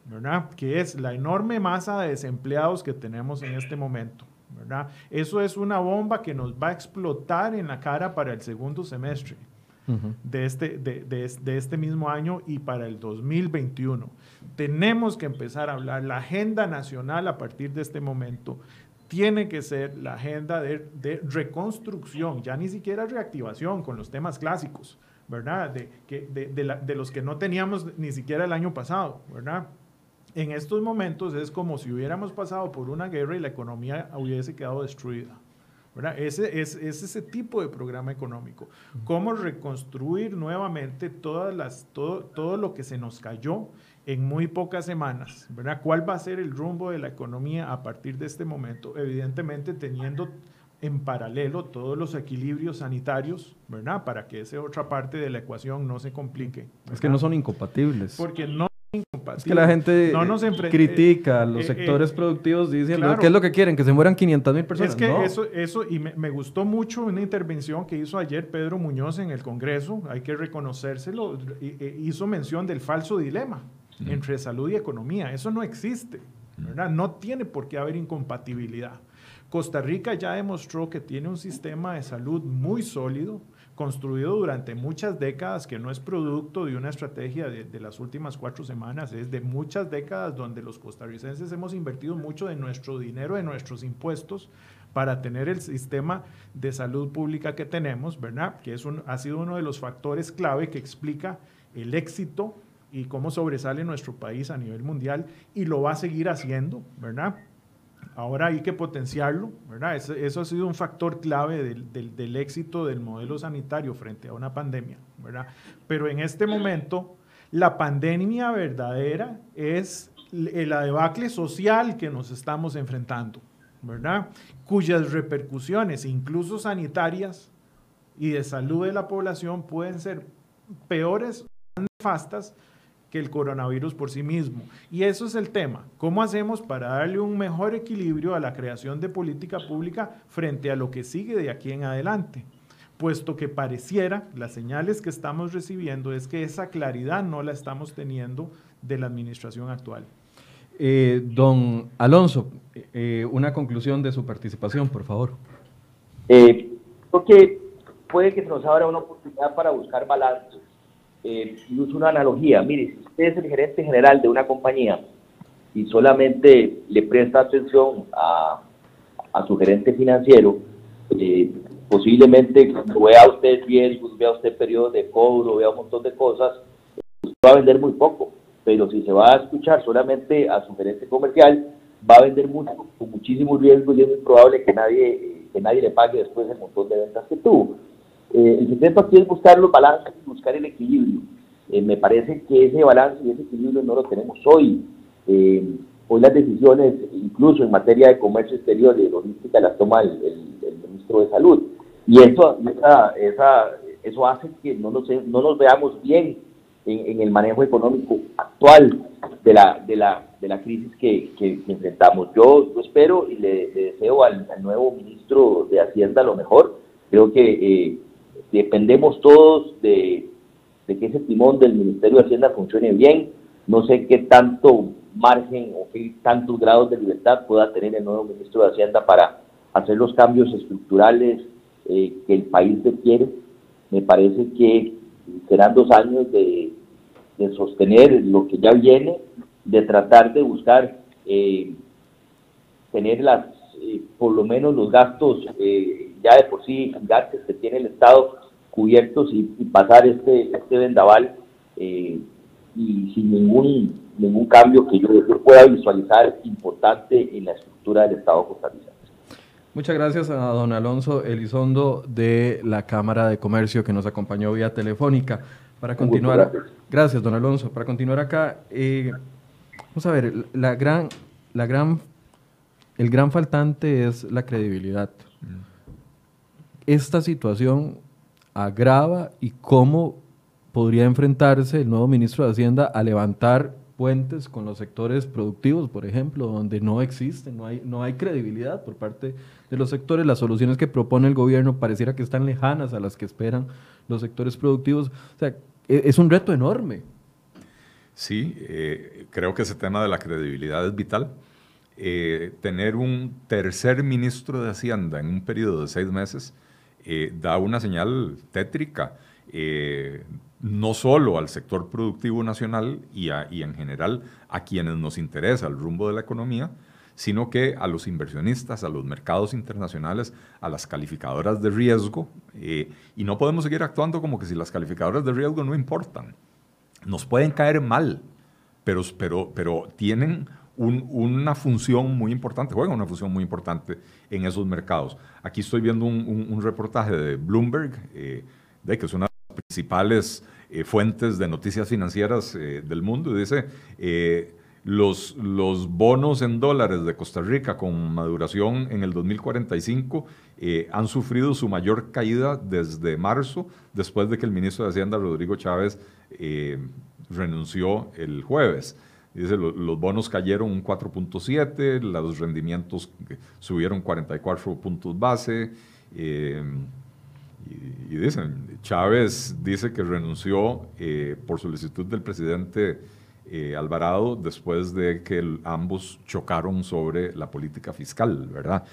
¿verdad? Que es la enorme masa de desempleados que tenemos en este momento, ¿verdad? Eso es una bomba que nos va a explotar en la cara para el segundo semestre de, este, de, de, este mismo año y para el 2021. Tenemos que empezar a hablar. La agenda nacional a partir de este momento tiene que ser la agenda de, de reconstrucción, ya ni siquiera reactivación con los temas clásicos, ¿verdad? De, que, de, de los que no teníamos ni siquiera el año pasado, ¿verdad? En estos momentos es como si hubiéramos pasado por una guerra y la economía hubiese quedado destruida. Ese es, ese tipo de programa económico. Cómo reconstruir nuevamente todas las, todo, todo lo que se nos cayó en muy pocas semanas. ¿verdad? ¿Cuál va a ser el rumbo de la economía a partir de este momento? Evidentemente teniendo en paralelo todos los equilibrios sanitarios, ¿verdad? Para que esa otra parte de la ecuación no se complique. Es que no son incompatibles. Porque no es que la gente critica a los eh, sectores eh, productivos diciendo, ¿qué es lo que quieren? ¿Que se mueran 500 mil personas? Es que eso, eso, y me, gustó mucho una intervención que hizo ayer Pedro Muñoz en el Congreso, hay que reconocérselo, e, hizo mención del falso dilema entre salud y economía. Eso no existe, ¿verdad? No tiene por qué haber incompatibilidad. Costa Rica ya demostró que tiene un sistema de salud muy sólido, construido durante muchas décadas, que no es producto de una estrategia de, las últimas cuatro semanas, es de muchas décadas donde los costarricenses hemos invertido mucho de nuestro dinero, de nuestros impuestos, para tener el sistema de salud pública que tenemos, ¿verdad? Que es un, ha sido uno de los factores clave que explica el éxito y cómo sobresale nuestro país a nivel mundial y lo va a seguir haciendo, ¿verdad? Ahora hay que potenciarlo, ¿verdad? Eso, ha sido un factor clave del, éxito del modelo sanitario frente a una pandemia, ¿verdad? Pero en este momento, la pandemia verdadera es la debacle social que nos estamos enfrentando, ¿verdad? Cuyas repercusiones, incluso sanitarias y de salud de la población, pueden ser peores, más nefastas que el coronavirus por sí mismo. Y eso es el tema. ¿Cómo hacemos para darle un mejor equilibrio a la creación de política pública frente a lo que sigue de aquí en adelante? Puesto que pareciera, las señales que estamos recibiendo es que esa claridad no la estamos teniendo de la administración actual. Eh, don Alonso, eh, una conclusión de su participación, por favor. Eh, porque puede que se nos abra una oportunidad para buscar balance eh, y uso una analogía. Mire, si usted es el gerente general de una compañía y solamente le presta atención a, su gerente financiero, eh, posiblemente vea usted bien, vea usted periodos de cobro, vea un montón de cosas, usted va a vender muy poco. Pero si se va a escuchar solamente a su gerente comercial, va a vender mucho, con muchísimo riesgo y es muy probable que nadie, que nadie le pague después el montón de ventas que tuvo. Eh, el secreto aquí es buscar los balances, buscar el equilibrio. Eh, me parece que ese balance y ese equilibrio no lo tenemos hoy. Eh, hoy las decisiones, incluso en materia de comercio exterior y de logística, las toma el, ministro de Salud. Y eso, esa, eso hace que no nos, no nos veamos bien en, el manejo económico actual de la, de la, de la crisis que, que, enfrentamos. Yo, espero y le, deseo al, nuevo ministro de Hacienda lo mejor. Creo que dependemos todos de, que ese timón del Ministerio de Hacienda funcione bien. No sé qué tanto margen o qué tantos grados de libertad pueda tener el nuevo ministro de Hacienda para hacer los cambios estructurales eh, que el país requiere. Me parece que serán dos años de, sostener lo que ya viene, de tratar de buscar eh, tener las, eh, por lo menos los gastos ya de por sí gigantes que tiene el Estado cubiertos y, pasar este, este vendaval eh, y sin ningún, ningún cambio que yo, pueda visualizar importante en la estructura del Estado costarricense. Muchas gracias a don Alonso Elizondo de la Cámara de Comercio que nos acompañó vía telefónica. Para continuar, gracias. don Alonso. Para continuar acá, eh, vamos a ver, la gran, la gran, el gran faltante es la credibilidad. Mm. Esta situación agrava y cómo podría enfrentarse el nuevo ministro de Hacienda a levantar puentes con los sectores productivos, por ejemplo, donde no existe, no hay, no hay credibilidad por parte de los sectores. Las soluciones que propone el gobierno pareciera que están lejanas a las que esperan los sectores productivos. O sea, e, es un reto enorme. Sí, eh, creo que ese tema de la credibilidad es vital. Eh, tener un tercer ministro de Hacienda en un periodo de seis meses eh, da una señal tétrica, no solo al sector productivo nacional y, en general a quienes nos interesa el rumbo de la economía, sino que a los inversionistas, a los mercados internacionales, a las calificadoras de riesgo, y no podemos seguir actuando como que si las calificadoras de riesgo no importan. Nos pueden caer mal, pero, pero tienen una función muy importante, juegan una función muy importante en esos mercados. Aquí estoy viendo un, reportaje de Bloomberg, eh, de, que es una de las principales eh, fuentes de noticias financieras eh, del mundo, y dice, los, los bonos en dólares de Costa Rica con maduración en el 2045 han sufrido su mayor caída desde marzo, después de que el ministro de Hacienda, Rodrigo Chávez, renunció el jueves. Dice, los bonos cayeron un 4.7, los rendimientos subieron 44 puntos base. Eh, y, dicen, Chávez dice que renunció eh, por solicitud del presidente Alvarado después de que ambos chocaron sobre la política fiscal, ¿verdad?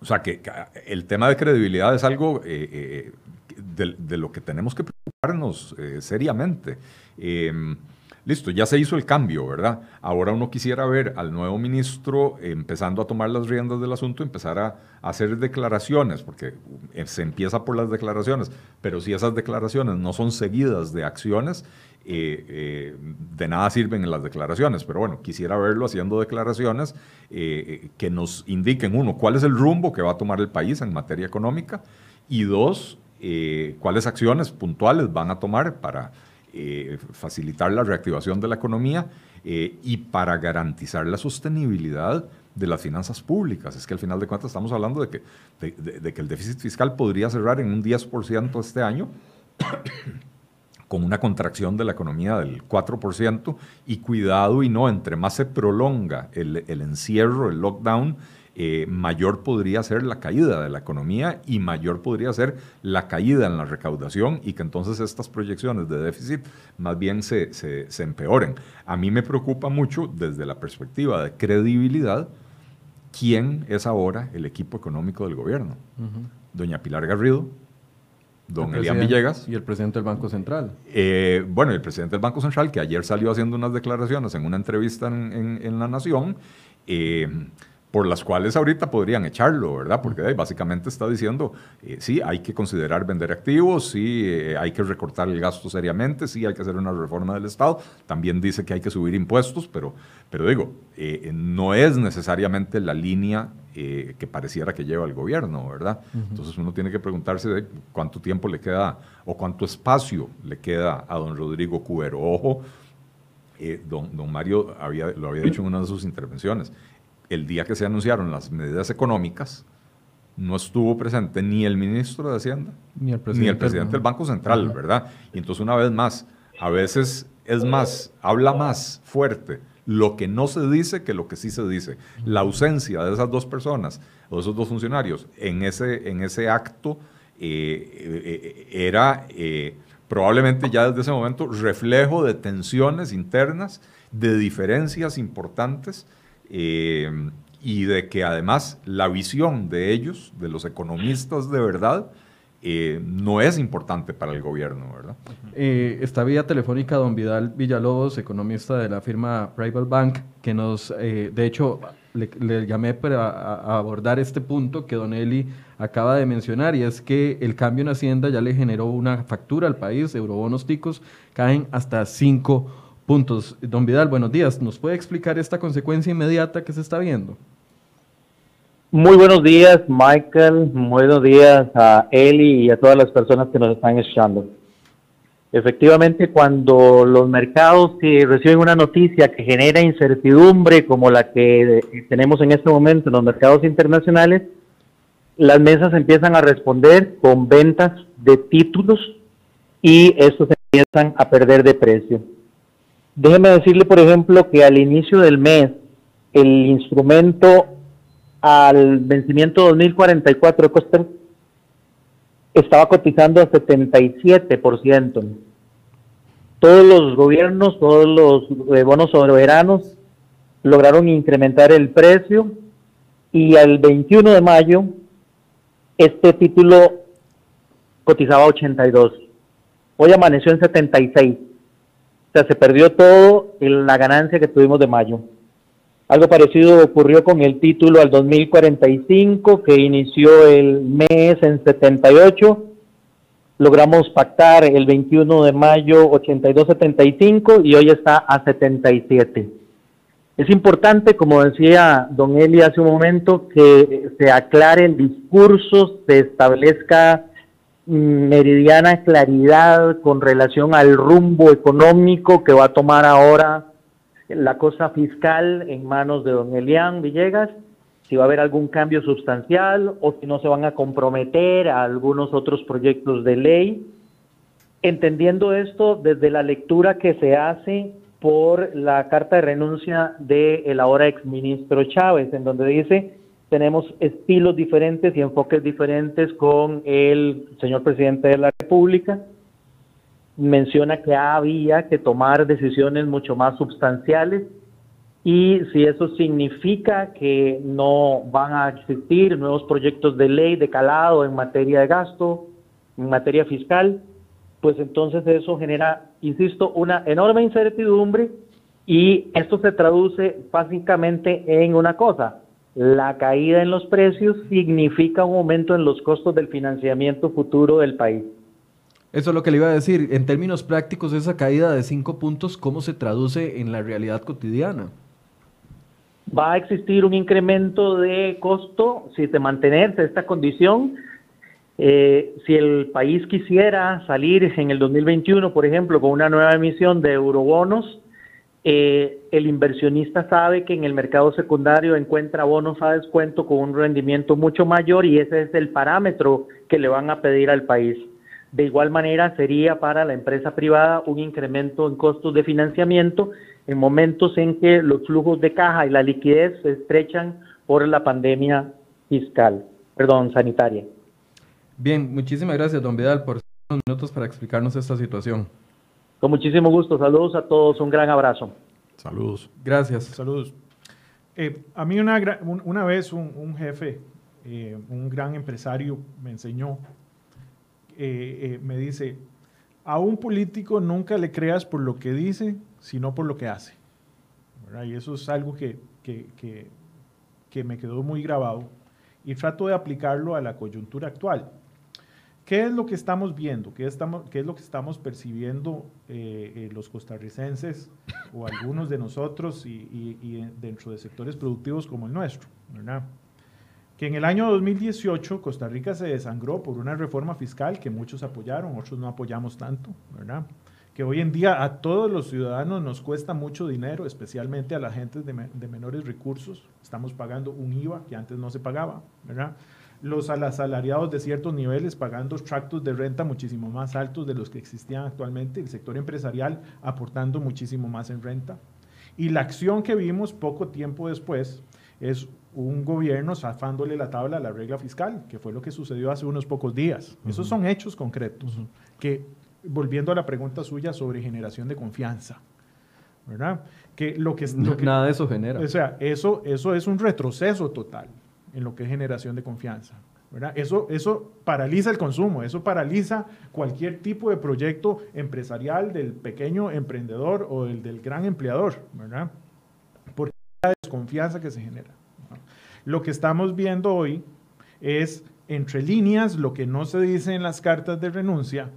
o sea, que, el tema de credibilidad es algo de, lo que tenemos que preocuparnos eh, seriamente. Listo, ya se hizo el cambio, ¿verdad? Ahora uno quisiera ver al nuevo ministro empezando a tomar las riendas del asunto, empezar a, hacer declaraciones, porque eh, se empieza por las declaraciones, pero si esas declaraciones no son seguidas de acciones, eh, de nada sirven en las declaraciones. Pero bueno, quisiera verlo haciendo declaraciones que nos indiquen, uno, cuál es el rumbo que va a tomar el país en materia económica, y dos, eh, cuáles acciones puntuales van a tomar para eh, facilitar la reactivación de la economía eh, y para garantizar la sostenibilidad de las finanzas públicas. Es que al final de cuentas estamos hablando de que, de, que el déficit fiscal podría cerrar en un 10% este año, (coughs) con una contracción de la economía del 4%, y cuidado y no, entre más se prolonga el, el encierro, el lockdown, eh, mayor podría ser la caída de la economía y mayor podría ser la caída en la recaudación y que entonces estas proyecciones de déficit más bien se, se, empeoren. A mí me preocupa mucho desde la perspectiva de credibilidad quién es ahora el equipo económico del gobierno. Doña Pilar Garrido, don Elian Villegas. Y el presidente del Banco Central. Eh, bueno, el presidente del Banco Central, que ayer salió haciendo unas declaraciones en una entrevista en, en, La Nación, eh, por las cuales ahorita podrían echarlo, ¿verdad? Porque básicamente está diciendo, eh, sí, hay que considerar vender activos, sí, eh, hay que recortar el gasto seriamente, sí, hay que hacer una reforma del Estado. También dice que hay que subir impuestos, pero, pero digo, eh, no es necesariamente la línea que pareciera que lleva el gobierno, ¿verdad? Entonces uno tiene que preguntarse de cuánto tiempo le queda o cuánto espacio le queda a don Rodrigo Cubero. Ojo, don, don Mario había, lo había dicho en una de sus intervenciones el día que se anunciaron las medidas económicas, no estuvo presente ni el ministro de Hacienda, ni el presidente, del Banco Central, ¿verdad? Y entonces una vez más, a veces es más, habla más fuerte lo que no se dice que lo que sí se dice. La ausencia de esas dos personas o de esos dos funcionarios en ese, en ese acto eh, eh, era eh, probablemente ya desde ese momento reflejo de tensiones internas, de diferencias importantes eh, y de que además la visión de ellos, de los economistas de verdad, eh, no es importante para el gobierno, ¿verdad? Eh, está vía telefónica don Vidal Villalobos, economista de la firma Private Bank, que nos, de hecho, le, llamé para abordar este punto que don Eli acaba de mencionar, y es que el cambio en Hacienda ya le generó una factura al país, eurobonos ticos caen hasta 5 puntos. Don Vidal, buenos días. ¿Nos puede explicar esta consecuencia inmediata que se está viendo? Muy buenos días, Michael. Buenos días a Eli y a todas las personas que nos están escuchando. Efectivamente, cuando los mercados reciben una noticia que genera incertidumbre como la que tenemos en este momento en los mercados internacionales, las mesas empiezan a responder con ventas de títulos y estos empiezan a perder de precio. Déjeme decirle, por ejemplo, que al inicio del mes, el instrumento al vencimiento 2044 de Costa estaba cotizando a 77%. todos los gobiernos, todos los eh, bonos soberanos lograron incrementar el precio y al 21 de mayo este título cotizaba 82. Hoy amaneció en 76. O sea, se perdió todo en la ganancia que tuvimos de mayo. Algo parecido ocurrió con el título al 2045, que inició el mes en 78. Logramos pactar el 21 de mayo 82-75 y hoy está a 77. Es importante, como decía don Eli hace un momento, que se aclare el discurso, se establezca meridiana claridad con relación al rumbo económico que va a tomar ahora la cosa fiscal en manos de don Elian Villegas, si va a haber algún cambio sustancial o si no se van a comprometer a algunos otros proyectos de ley. Entendiendo esto desde la lectura que se hace por la carta de renuncia del ahora exministro Chávez, en donde dice tenemos estilos diferentes y enfoques diferentes con el señor presidente de la República. Menciona que había que tomar decisiones mucho más sustanciales y si eso significa que no van a existir nuevos proyectos de ley de calado en materia de gasto, en materia fiscal, pues entonces eso genera, insisto, una enorme incertidumbre y esto se traduce básicamente en una cosa, la caída en los precios significa un aumento en los costos del financiamiento futuro del país. Eso es lo que le iba a decir. En términos prácticos, esa caída de cinco puntos, ¿cómo se traduce en la realidad cotidiana? Va a existir un incremento de costo si de mantenerse esta condición. Eh, si el país quisiera salir en el 2021, por ejemplo, con una nueva emisión de eurobonos, eh, el inversionista sabe que en el mercado secundario encuentra bonos a descuento con un rendimiento mucho mayor y ese es el parámetro que le van a pedir al país. De igual manera sería para la empresa privada un incremento en costos de financiamiento en momentos en que los flujos de caja y la liquidez se estrechan por la pandemia fiscal, perdón, sanitaria. Bien, muchísimas gracias, don Vidal, por unos minutos para explicarnos esta situación. Con muchísimo gusto. Saludos a todos. Un gran abrazo. Saludos. Gracias. Saludos. Eh, a mí una, una vez un, jefe, eh, un gran empresario, me enseñó, eh, me dice, a un político nunca le creas por lo que dice, sino por lo que hace. Y eso es algo que, que, que, que me quedó muy grabado y trato de aplicarlo a la coyuntura actual. ¿Qué es lo que estamos viendo? ¿Qué, estamos, qué es lo que estamos percibiendo eh, eh, los costarricenses o algunos de nosotros y, dentro de sectores productivos como el nuestro? Que en el año 2018 Costa Rica se desangró por una reforma fiscal que muchos apoyaron, otros no apoyamos tanto, ¿verdad? Que hoy en día a todos los ciudadanos nos cuesta mucho dinero, especialmente a la gente de, de menores recursos. Estamos pagando un IVA que antes no se pagaba, ¿verdad? Los asalariados de ciertos niveles pagando tractos de renta muchísimo más altos de los que existían actualmente, el sector empresarial aportando muchísimo más en renta. Y la acción que vimos poco tiempo después es un gobierno zafándole la tabla a la regla fiscal, que fue lo que sucedió hace unos pocos días. Esos son hechos concretos, que volviendo a la pregunta suya sobre generación de confianza, ¿verdad? Que lo que, nada de eso genera. O sea, eso, eso es un retroceso total en lo que es generación de confianza. ¿verdad? Eso, eso paraliza el consumo, eso paraliza cualquier tipo de proyecto empresarial del pequeño emprendedor o el del gran empleador, ¿verdad? Por la desconfianza que se genera. Lo que estamos viendo hoy es, entre líneas, lo que no se dice en las cartas de renuncia,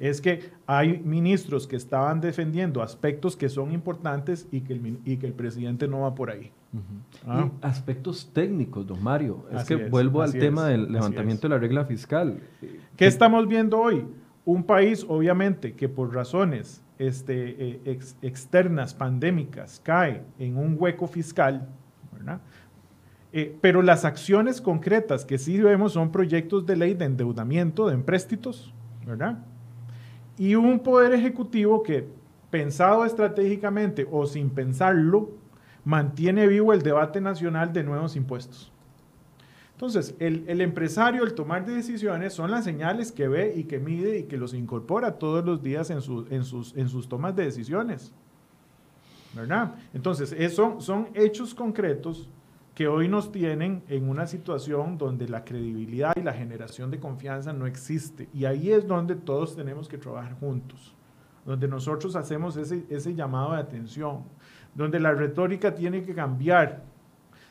es que hay ministros que estaban defendiendo aspectos que son importantes y que el, y que el presidente no va por ahí. Ah. aspectos técnicos, don Mario. Es que vuelvo al tema del levantamiento de la regla fiscal. ¿Qué estamos viendo hoy? Un país, obviamente, que por razones este, eh, externas, pandémicas, cae en un hueco fiscal, eh, pero las acciones concretas que sí vemos son proyectos de ley de endeudamiento, de empréstitos, ¿verdad? Y un poder ejecutivo que, pensado estratégicamente o sin pensarlo, mantiene vivo el debate nacional de nuevos impuestos. Entonces, el, el, empresario, el tomar de decisiones, son las señales que ve y que mide y que los incorpora todos los días en, su, en, sus, en sus tomas de decisiones. ¿Verdad? Entonces, eso son hechos concretos que hoy nos tienen en una situación donde la credibilidad y la generación de confianza no existe. Y ahí es donde todos tenemos que trabajar juntos, donde nosotros hacemos ese, ese llamado de atención, donde la retórica tiene que cambiar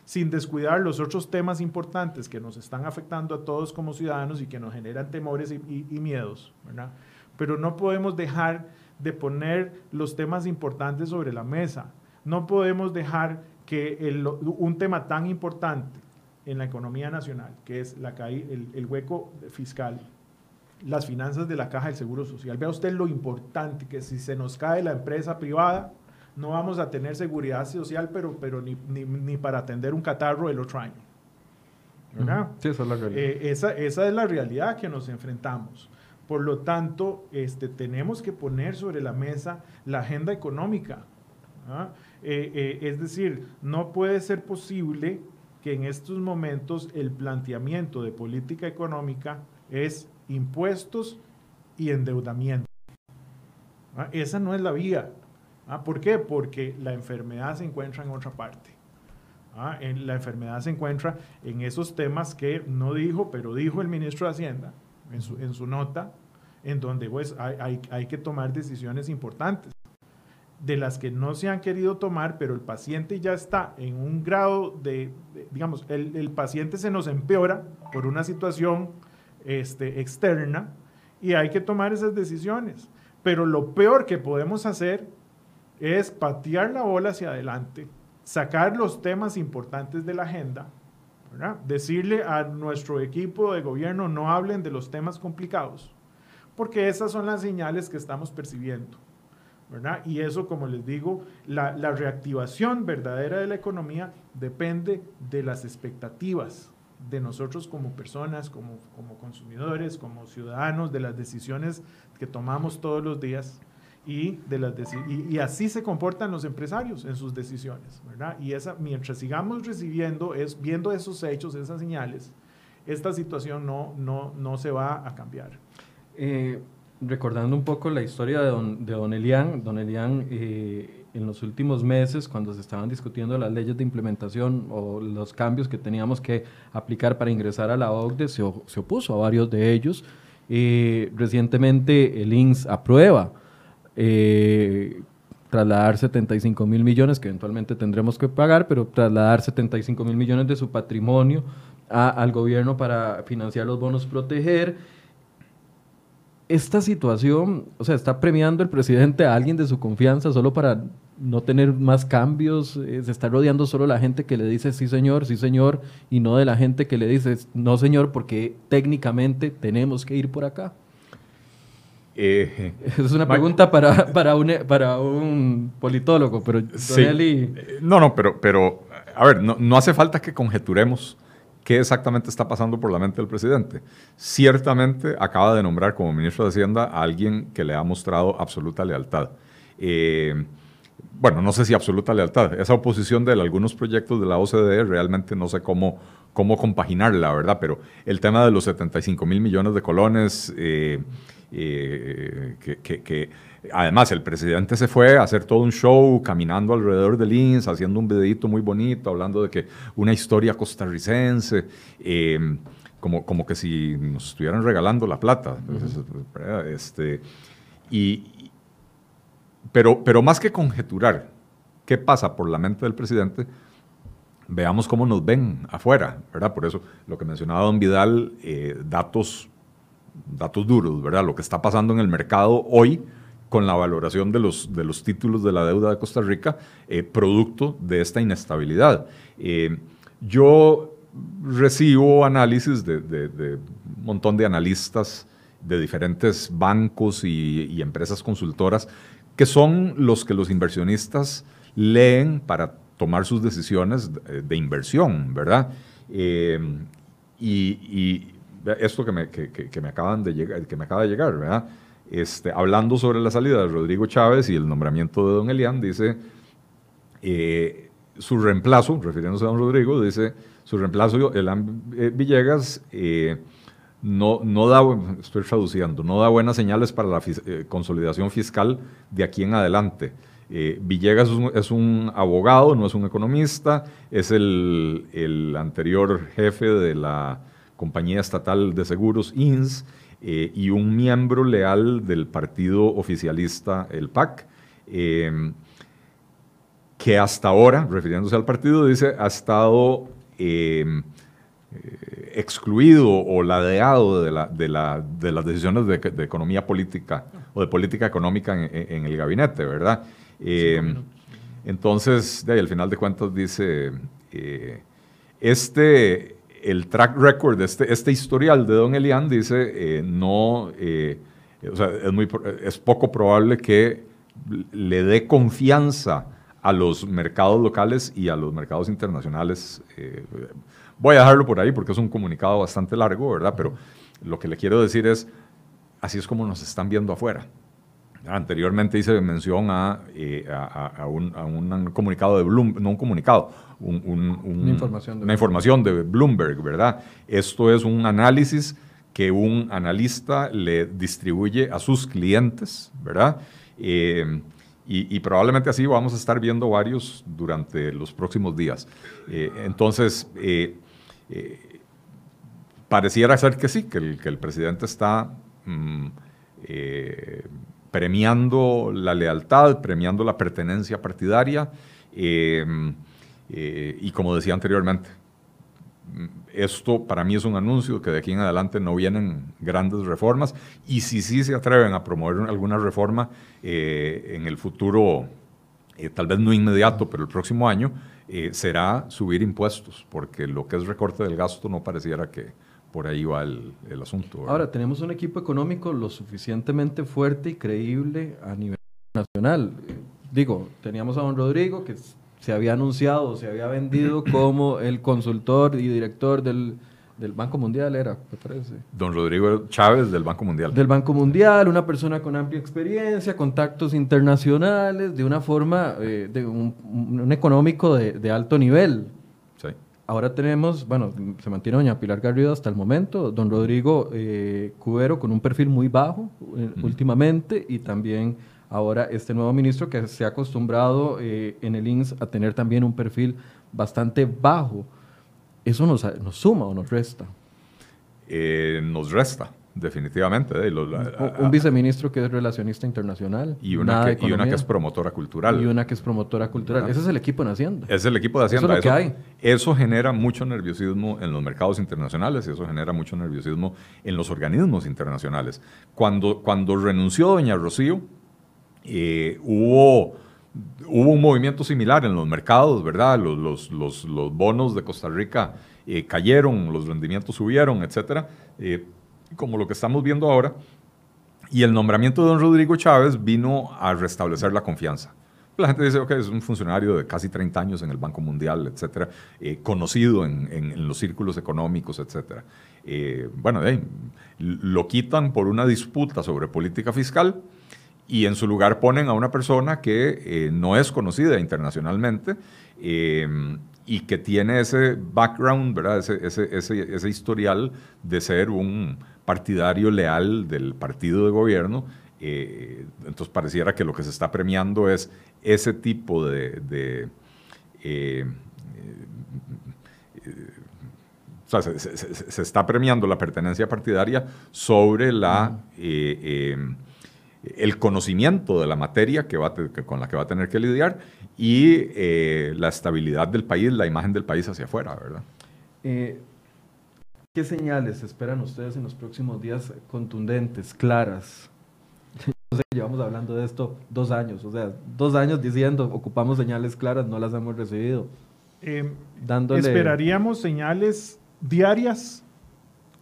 sin descuidar los otros temas importantes que nos están afectando a todos como ciudadanos y que nos generan temores y, y, miedos, ¿verdad? Pero no podemos dejar de poner los temas importantes sobre la mesa. No podemos dejar que el, un tema tan importante en la economía nacional, que es la, el, el hueco fiscal, las finanzas de la caja del Seguro Social. Vea usted lo importante que si se nos cae la empresa privada, no vamos a tener seguridad social, pero, pero ni, ni, ni para atender un catarro el otro año. ¿Verdad? Sí, esa es la realidad. Eh, esa, esa, es la realidad que nos enfrentamos. Por lo tanto, este, tenemos que poner sobre la mesa la agenda económica. ¿ah? Eh, eh, es decir, no puede ser posible que en estos momentos el planteamiento de política económica es impuestos y endeudamiento. ¿Ah? Esa no es la vía. ¿Ah? ¿Por qué? Porque la enfermedad se encuentra en otra parte. ¿Ah? La enfermedad se encuentra en esos temas que no dijo, pero dijo el ministro de Hacienda en su, nota, en donde pues, hay que tomar decisiones importantes de las que no se han querido tomar, pero el paciente ya está en un grado de, digamos, el, el, paciente se nos empeora por una situación este, externa y hay que tomar esas decisiones. Pero lo peor que podemos hacer es patear la bola hacia adelante, sacar los temas importantes de la agenda, decirle a nuestro equipo de gobierno no hablen de los temas complicados, porque esas son las señales que estamos percibiendo. ¿Verdad? Y eso, como les digo, la, la, reactivación verdadera de la economía depende de las expectativas de nosotros como personas, como, como consumidores, como ciudadanos, de las decisiones que tomamos todos los días y, de las y, y, así se comportan los empresarios en sus decisiones, ¿verdad? Y esa, mientras sigamos recibiendo, es, viendo esos hechos, esas señales, esta situación no, no, no se va a cambiar. Eh, recordando un poco la historia de don, don Elian, don Elian eh, en los últimos meses, cuando se estaban discutiendo las leyes de implementación o los cambios que teníamos que aplicar para ingresar a la OCDE, se, opuso a varios de ellos. Eh, recientemente el INS aprueba eh, trasladar 75 mil millones, que eventualmente tendremos que pagar, pero trasladar 75 mil millones de su patrimonio al gobierno para financiar los bonos proteger. Esta situación, o sea, está premiando el presidente a alguien de su confianza solo para no tener más cambios, eh, se está rodeando solo la gente que le dice sí señor, sí señor, y no de la gente que le dice no señor, porque técnicamente tenemos que ir por acá. Eh, Esa es una pregunta para, para, un, para un politólogo, pero sí. Eli... No, no, pero, pero a ver, no, no, hace falta que conjeturemos qué exactamente está pasando por la mente del presidente. Ciertamente acaba de nombrar como ministro de Hacienda a alguien que le ha mostrado absoluta lealtad. Eh, bueno, no sé si absoluta lealtad. Esa oposición de algunos proyectos de la OCDE realmente no sé cómo, cómo compaginarla, ¿verdad? Pero el tema de los 75 mil millones de colones... Eh, eh, que, además el presidente se fue a hacer todo un show caminando alrededor del INS, haciendo un videito muy bonito, hablando de que una historia costarricense, eh, como, como que si nos estuvieran regalando la plata. Uh -huh. este, y, pero, pero más que conjeturar qué pasa por la mente del presidente, veamos cómo nos ven afuera, ¿verdad? Por eso lo que mencionaba don Vidal, eh, datos datos duros, ¿verdad? Lo que está pasando en el mercado hoy con la valoración de los, de los títulos de la deuda de Costa Rica, eh, producto de esta inestabilidad. Eh, yo recibo análisis de, de, un montón de analistas de diferentes bancos y, empresas consultoras, que son los que los inversionistas leen para tomar sus decisiones de, de inversión, ¿verdad? Eh, y, esto que me, que, me, acaban de llegar, que me acaba de llegar, ¿verdad? Este, hablando sobre la salida de Rodrigo Chávez y el nombramiento de don Elian, dice, eh, su reemplazo, refiriéndose a don Rodrigo, dice, su reemplazo, Elan eh, Villegas, eh, no, no da, estoy traduciendo, no da buenas señales para la consolidación fiscal de aquí en adelante. Villegas es un, abogado, no es un economista, es el, el anterior jefe de la compañía estatal de seguros INS y un miembro leal del partido oficialista, el PAC que hasta ahora, refiriéndose al partido, dice, ha estado em, eh, excluido o ladeado de, la, de, la, de las decisiones de, economía política o de política económica en, el gabinete, ¿verdad? Em, entonces, de al final de cuentas dice, eh, este, el track record, este, este historial de Don Elian dice, eh, no, sea, es, muy, es poco probable que le dé confianza a los mercados locales y a los mercados internacionales. Eh, voy a dejarlo por ahí porque es un comunicado bastante largo, ¿verdad? Pero lo que le quiero decir es, así es como nos están viendo afuera. Anteriormente hice mención a, eh, a, un, comunicado de Bloomberg, no un comunicado, una, información de, una información de Bloomberg, ¿verdad? Esto es un análisis que un analista le distribuye a sus clientes, ¿verdad? Eh, y, probablemente así vamos a estar viendo varios durante los próximos días. Eh, entonces, eh, pareciera ser que sí, que el, presidente está mm, premiando la lealtad, premiando la pertenencia partidaria. y como decía anteriormente, esto para mí es un anuncio que de aquí en adelante no vienen grandes reformas y si sí se atreven a promover alguna reforma eh, en el futuro, eh, tal vez no inmediato, pero el próximo año, eh, será subir impuestos, porque lo que es recorte del gasto no pareciera que por ahí va el, el asunto. Ahora, tenemos un equipo económico lo suficientemente fuerte y creíble a nivel nacional. Digo, teníamos a don Rodrigo, que se había anunciado, se había vendido (coughs) como el consultor y director del, Banco Mundial, era, me parece. Don Rodrigo Chávez del Banco Mundial. Del Banco Mundial, una persona con amplia experiencia, contactos internacionales, de una forma, eh, de un, económico de, alto nivel. Ahora tenemos, bueno, se mantiene doña Pilar Garrido hasta el momento, don Rodrigo eh, Cubero con un perfil muy bajo eh, últimamente y también ahora este nuevo ministro que se ha acostumbrado eh, en el INS a tener también un perfil bastante bajo. ¿Eso nos, nos suma o nos resta? Eh, nos resta, definitivamente. Eh, un, viceministro que es relacionista internacional. Y una, que, y una que es promotora cultural. Y una que es promotora cultural. Ese es el equipo de Hacienda. Es el equipo de Hacienda. Eso, hay. eso genera mucho nerviosismo en los mercados internacionales y eso genera mucho nerviosismo en los organismos internacionales. Cuando, cuando renunció doña Rocío, eh, hubo, hubo un movimiento similar en los mercados, ¿verdad? Los, los, los, bonos de Costa Rica eh, cayeron, los rendimientos subieron, etcétera, eh, como lo que estamos viendo ahora. Y el nombramiento de don Rodrigo Chávez vino a restablecer la confianza. La gente dice, ok, es un funcionario de casi 30 años en el Banco Mundial, etcétera, conocido en, en, los círculos económicos, etcétera. bueno, lo quitan por una disputa sobre política fiscal y en su lugar ponen a una persona que eh, no es conocida internacionalmente em, y que tiene ese background, ¿verdad? Ese, ese, ese, ese, historial de ser un partidario leal del partido de gobierno. Eh, entonces pareciera que lo que se está premiando es ese tipo de... de eh, o sea, se, se, está premiando la pertenencia partidaria sobre la el conocimiento de la materia que va con la que va a tener que lidiar y eh, la estabilidad del país, la imagen del país hacia afuera, ¿verdad? Eh, ¿Qué señales esperan ustedes en los próximos días contundentes, claras? (laughs) No sé, llevamos hablando de esto dos años, o sea, dos años diciendo ocupamos señales claras, no las hemos recibido. Eh, esperaríamos señales diarias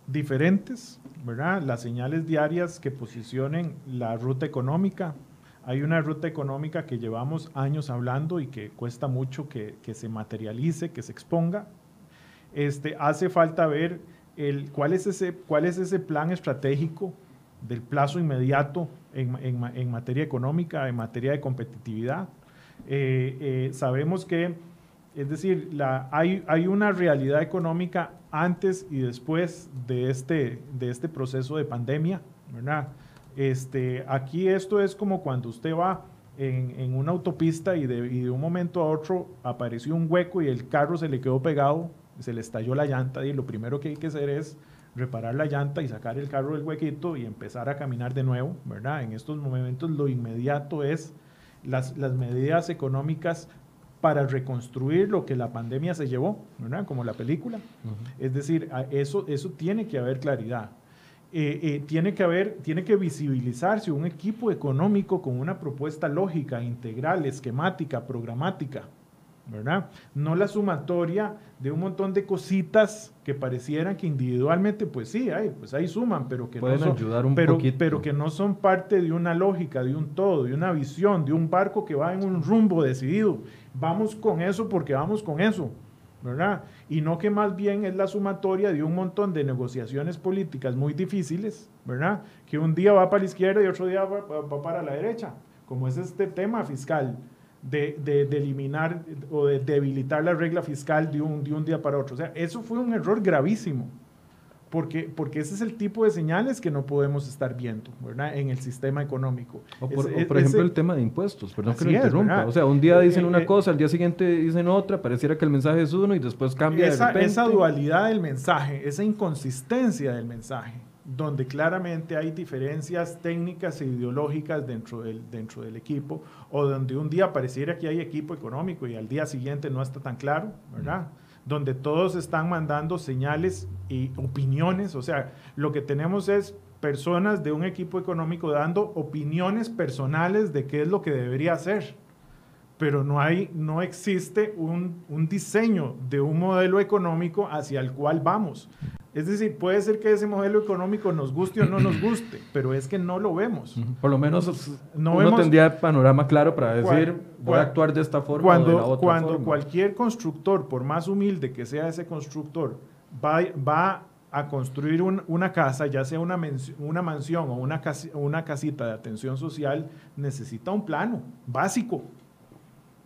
diferentes las señales diarias que posicionen la ruta económica. Hay una ruta económica que llevamos años hablando y que cuesta mucho que, se materialice, que se exponga. Este, hace falta ver el, cuál, es ese, cuál es ese plan estratégico del plazo inmediato en, materia económica, en materia de competitividad. Eh, eh, sabemos que Es decir, la, hay, hay una realidad económica antes y después de este, de este proceso de pandemia, ¿verdad? Este, aquí esto es como cuando usted va en, en una autopista y de, y de, un momento a otro apareció un hueco y el carro se le quedó pegado, se le estalló la llanta y lo primero que hay que hacer es reparar la llanta y sacar el carro del huequito y empezar a caminar de nuevo, ¿verdad? En estos momentos lo inmediato es las, las medidas económicas para reconstruir lo que la pandemia se llevó, ¿verdad? Como la película. Uh -huh. Es decir, eso, eso tiene que haber claridad. Eh, eh, tiene que haber, tiene que visibilizarse un equipo económico con una propuesta lógica, integral, esquemática, programática, ¿verdad? No la sumatoria de un montón de cositas que parecieran que individualmente, pues sí, hay, pues ahí suman, pero que Pueden no son, ayudar un pero, poquito. pero que no son parte de una lógica, de un todo, de una visión, de un barco que va en un rumbo decidido. Vamos con eso porque vamos con eso, ¿verdad? Y no que más bien es la sumatoria de un montón de negociaciones políticas muy difíciles, ¿verdad? Que un día va para la izquierda y otro día va, va para la derecha, como es este tema fiscal. De, de, de, eliminar o de debilitar la regla fiscal de un, de un día para otro. O sea, eso fue un error gravísimo, porque, porque ese es el tipo de señales que no podemos estar viendo ¿verdad? en el sistema económico. O por, es, o por es, ejemplo ese, el tema de impuestos, perdón que lo es, interrumpa. ¿verdad? O sea, un día dicen Eh, una eh, cosa, al día siguiente dicen otra, pareciera que el mensaje es uno y después cambia esa, de repente. esa dualidad del mensaje, esa inconsistencia del mensaje, donde claramente hay diferencias técnicas e ideológicas dentro del, dentro del equipo, o donde un día pareciera que hay equipo económico y al día siguiente no está tan claro, ¿verdad? Donde todos están mandando señales y opiniones, o sea, lo que tenemos es personas de un equipo económico dando opiniones personales de qué es lo que debería hacer pero no, hay, no existe un, un, diseño de un modelo económico hacia el cual vamos. Es decir, puede ser que ese modelo económico nos guste o no nos guste, (clears throat) pero es que no lo vemos. Por lo menos no uno vemos, tendría panorama claro para decir, cual, voy a actuar de esta forma cuando, o de la otra cuando forma. cualquier constructor, por más humilde que sea ese constructor, va, va a construir un, una casa, ya sea una, una mansión o una, casi, una casita de atención social, necesita un plano básico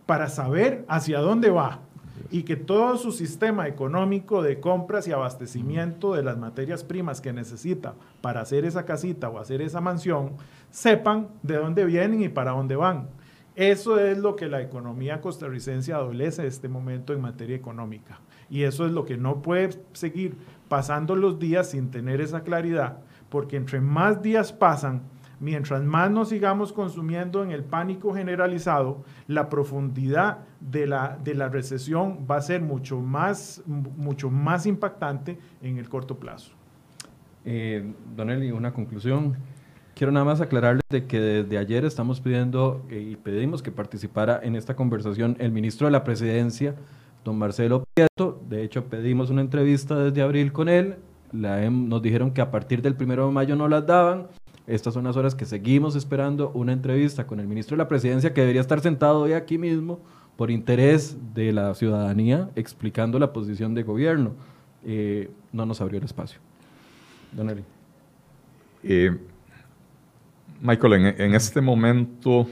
para saber hacia dónde va y que todo su sistema económico de compras y abastecimiento de las materias primas que necesita para hacer esa casita o hacer esa mansión, sepan de dónde vienen y para dónde van. Eso es lo que la economía costarricense adolece en este momento en materia económica. Y eso es lo que no puede seguir pasando los días sin tener esa claridad, porque entre más días pasan, mientras más nos sigamos consumiendo en el pánico generalizado, la profundidad de la, de la recesión va a ser mucho más, mucho más impactante en el corto plazo. Eh, Don Eli, una conclusión. Quiero nada más aclararles de que desde ayer estamos pidiendo eh, y pedimos que participara en esta conversación el ministro de la Presidencia, don Marcelo Prieto. De hecho, pedimos una entrevista desde abril con él. La, nos dijeron que a partir del primero de mayo no las daban. Estas son las horas que seguimos esperando una entrevista con el ministro de la Presidencia que debería estar sentado hoy aquí mismo por interés de la ciudadanía explicando la posición de gobierno. Eh, no nos abrió el espacio. Don Eli. Eh, Michael, en, en, este momento...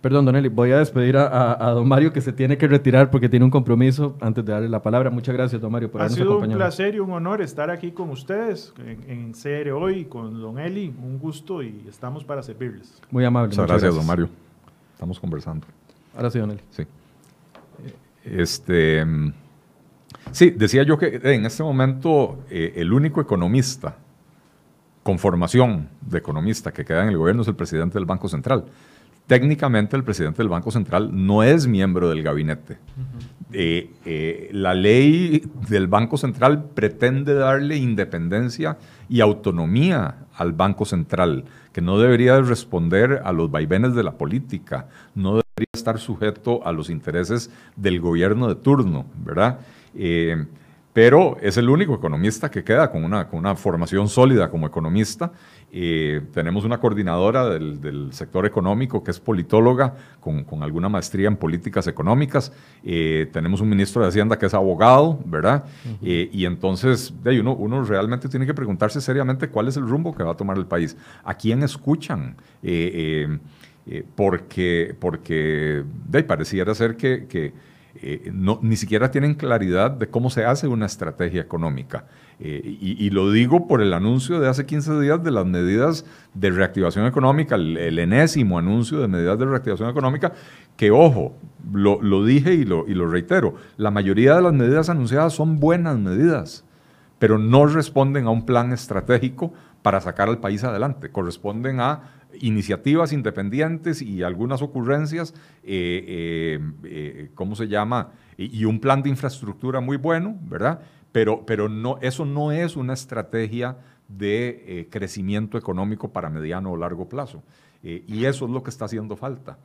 Perdón, Don Eli, voy a despedir a, a, a, don Mario que se tiene que retirar porque tiene un compromiso antes de darle la palabra. Muchas gracias, don Mario, por ha habernos sido acompañado. un placer y un honor estar aquí con ustedes en, en CR hoy con don Eli. Un gusto y estamos para servirles. Muy amable. Muchas, muchas gracias, gracias, don Mario. Estamos conversando. Ahora sí, don Eli. Sí. Este, sí, decía yo que en este momento eh, el único economista con formación de economista que queda en el gobierno es el presidente del Banco Central. Técnicamente el presidente del Banco Central no es miembro del gabinete. Uh -huh. eh, eh, la ley del Banco Central pretende darle independencia y autonomía al Banco Central, que no debería responder a los vaivenes de la política, no debería estar sujeto a los intereses del gobierno de turno, ¿verdad? Eh, pero es el único economista que queda con una, con una formación sólida como economista. Eh, tenemos una coordinadora del, del, sector económico que es politóloga con, con alguna maestría en políticas económicas. Eh, tenemos un ministro de Hacienda que es abogado, ¿verdad? Uh -huh. eh, y entonces de uno, uno, realmente tiene que preguntarse seriamente cuál es el rumbo que va a tomar el país. ¿A quién escuchan? Porque porque de, pareciera ser que, que eh, ni siquiera tienen claridad de cómo se hace una estrategia económica. Eh, y, lo digo por el anuncio de hace 15 días de las medidas de reactivación económica, el, enésimo anuncio de medidas de reactivación económica, que ojo, lo, lo dije y lo, y lo reitero, la mayoría de las medidas anunciadas son buenas medidas, pero no responden a un plan estratégico para sacar al país adelante, corresponden a iniciativas independientes y algunas ocurrencias, eh, eh, eh, ¿cómo se llama? Y, un plan de infraestructura muy bueno, ¿verdad? Pero, pero no, eso no es una estrategia de crecimiento económico para mediano o largo plazo. y eso es lo que está haciendo falta.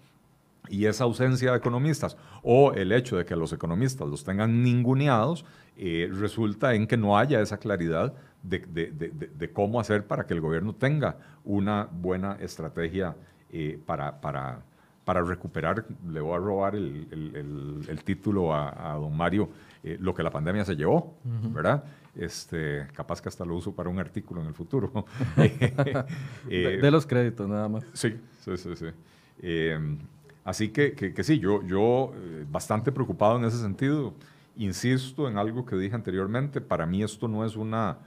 Y esa ausencia de economistas o el hecho de que los economistas los tengan ninguneados resulta en que no haya esa claridad de, cómo hacer para que el gobierno tenga una buena estrategia eh, para, para, para, recuperar, le voy a robar el, título a, don Mario, eh, lo que la pandemia se llevó, ¿verdad? Este, capaz que hasta lo uso para un artículo en el futuro. (laughs) Eh, de, los créditos, nada más. Sí, sí, sí. sí. así que, que, que, sí, yo, yo bastante preocupado en ese sentido. Insisto en algo que dije anteriormente, para mí esto no es una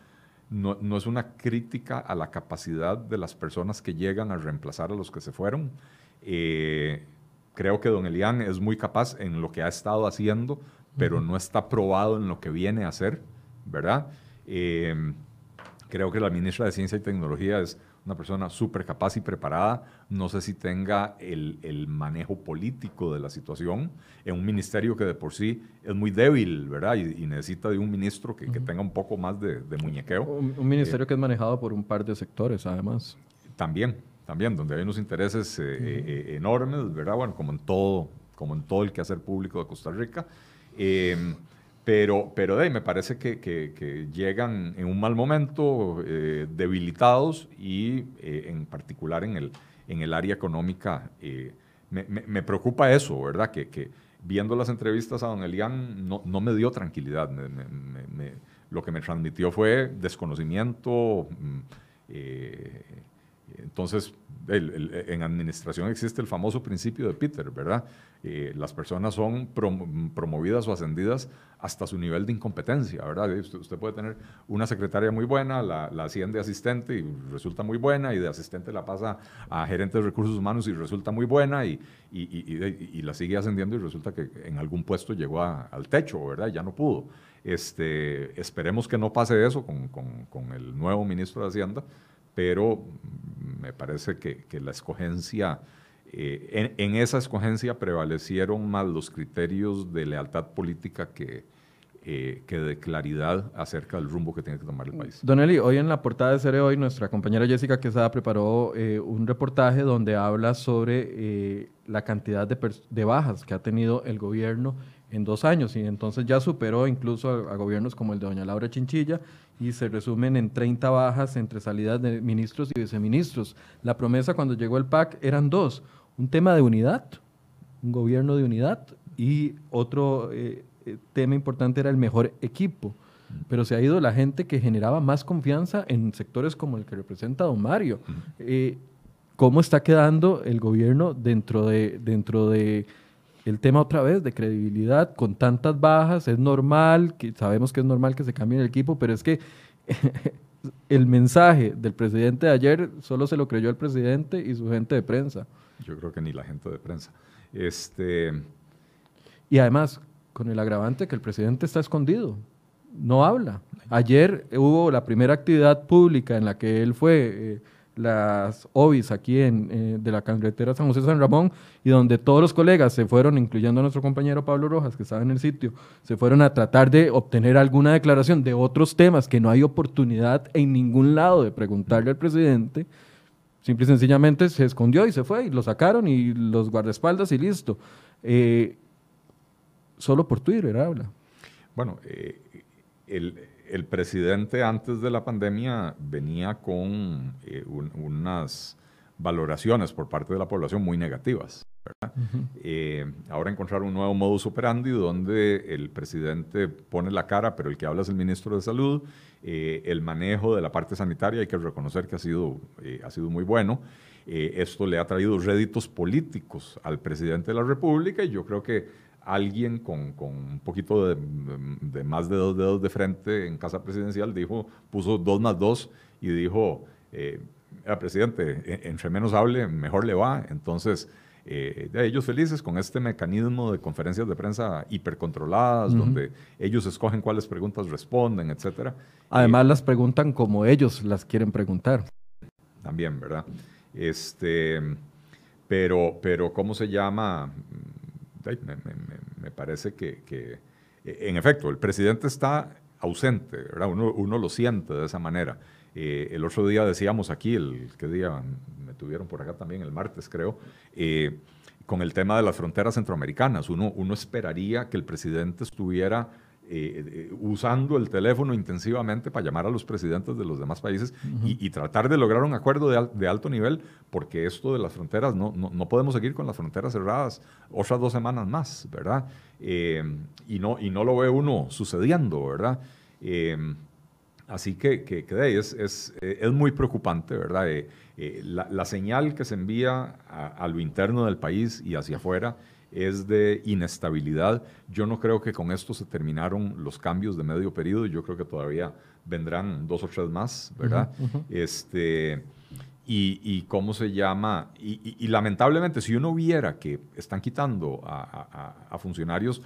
no, es una crítica a la capacidad de las personas que llegan a reemplazar a los que se fueron. Eh, creo que don Elian es muy capaz en lo que ha estado haciendo, pero no está probado en lo que viene a hacer, ¿verdad? Eh, creo que la ministra de Ciencia y Tecnología es una persona súper capaz y preparada, no sé si tenga el, manejo político de la situación en un ministerio que de por sí es muy débil, ¿verdad? Y, necesita de un ministro que, tenga un poco más de, muñequeo. Un, ministerio eh, que es manejado por un par de sectores, además. También, también, donde hay unos intereses eh, eh, enormes, ¿verdad? Bueno, como en todo, como en todo el quehacer público de Costa Rica. Pero, pero me parece que, llegan en un mal momento, eh, debilitados y eh, en particular en el, en el área económica. Eh, me, preocupa eso, ¿verdad? Que, viendo las entrevistas a don Elian no, no me dio tranquilidad. lo que me transmitió fue desconocimiento. Entonces, en administración existe el famoso principio de Peter, ¿verdad? Eh, las personas son promovidas o ascendidas hasta su nivel de incompetencia, ¿verdad? Usted, puede tener una secretaria muy buena, la, la, asciende asistente y resulta muy buena, y de asistente la pasa a gerente de recursos humanos y resulta muy buena, y, y, la sigue ascendiendo y resulta que en algún puesto llegó al techo, ¿verdad? Ya no pudo. Este, esperemos que no pase eso con, con, con el nuevo ministro de Hacienda, pero me parece que, que la escogencia eh, en, esa escogencia prevalecieron más los criterios de lealtad política que, eh, que de claridad acerca del rumbo que tiene que tomar el país. Don Eli, hoy en la portada de Cere Hoy, nuestra compañera Jessica Quesada preparó eh, un reportaje donde habla sobre la cantidad de, de, bajas que ha tenido el gobierno en dos años y entonces ya superó incluso a, gobiernos como el de doña Laura Chinchilla y se resumen en 30 bajas entre salidas de ministros y viceministros. La promesa cuando llegó el PAC eran dos, un tema de unidad, un gobierno de unidad y otro eh, eh, tema importante era el mejor equipo. Pero se ha ido la gente que generaba más confianza en sectores como el que representa don Mario. Eh, ¿Cómo está quedando el gobierno dentro de, dentro de el tema otra vez de credibilidad con tantas bajas? Es normal, que sabemos que es normal que se cambie el equipo, pero es que (laughs) el mensaje del presidente de ayer solo se lo creyó el presidente y su gente de prensa. Yo creo que ni la gente de prensa. Este... Y además, con el agravante que el presidente está escondido, no habla. Ayer hubo la primera actividad pública en la que él fue, eh, las OBIs aquí en, eh, de la carretera San José San Ramón, y donde todos los colegas se fueron, incluyendo a nuestro compañero Pablo Rojas, que estaba en el sitio, se fueron a tratar de obtener alguna declaración de otros temas que no hay oportunidad en ningún lado de preguntarle al presidente Simple y sencillamente se escondió y se fue y lo sacaron y los guardaespaldas y listo. Eh, solo por Twitter habla. Bueno, eh, el, presidente antes de la pandemia venía con eh, unas valoraciones por parte de la población muy negativas. ahora encontrar un nuevo modus operandi donde el presidente pone la cara, pero el que habla es el ministro de Salud eh, el manejo de la parte sanitaria hay que reconocer que ha sido, eh, ha sido muy bueno. Eh, esto le ha traído réditos políticos al presidente de la República y yo creo que alguien con, con un poquito de, de, más de dos dedos de frente en casa presidencial dijo, puso dos más dos y dijo, eh, presidente, e, entre menos hable, mejor le va. Entonces, eh, ellos felices con este mecanismo de conferencias de prensa hipercontroladas, donde ellos escogen cuáles preguntas responden, etc. Además, las preguntan como ellos las quieren preguntar. También, ¿verdad? Este, pero, pero, ¿cómo se llama? Me, parece que, que, en efecto, el presidente está ausente. Uno, uno lo siente de esa manera. Eh, el otro día decíamos aquí, el que día me tuvieron por acá también, el martes creo, eh, con el tema de las fronteras centroamericanas. Uno, uno esperaría que el presidente estuviera eh, usando el teléfono intensivamente para llamar a los presidentes de los demás países y, tratar de lograr un acuerdo de, alto nivel, porque esto de las fronteras, no, no, podemos seguir con las fronteras cerradas otras dos semanas más, ¿verdad? y, no, y no lo ve uno sucediendo, ¿verdad? Así que, que, es, es, eh, es, muy preocupante, ¿verdad? Eh, eh, la, señal que se envía a, lo interno del país y hacia afuera es de inestabilidad. Yo no creo que con esto se terminaron los cambios de medio periodo, yo creo que todavía vendrán dos o tres más, ¿verdad? Este, y, cómo se llama, y, lamentablemente si uno viera que están quitando a funcionarios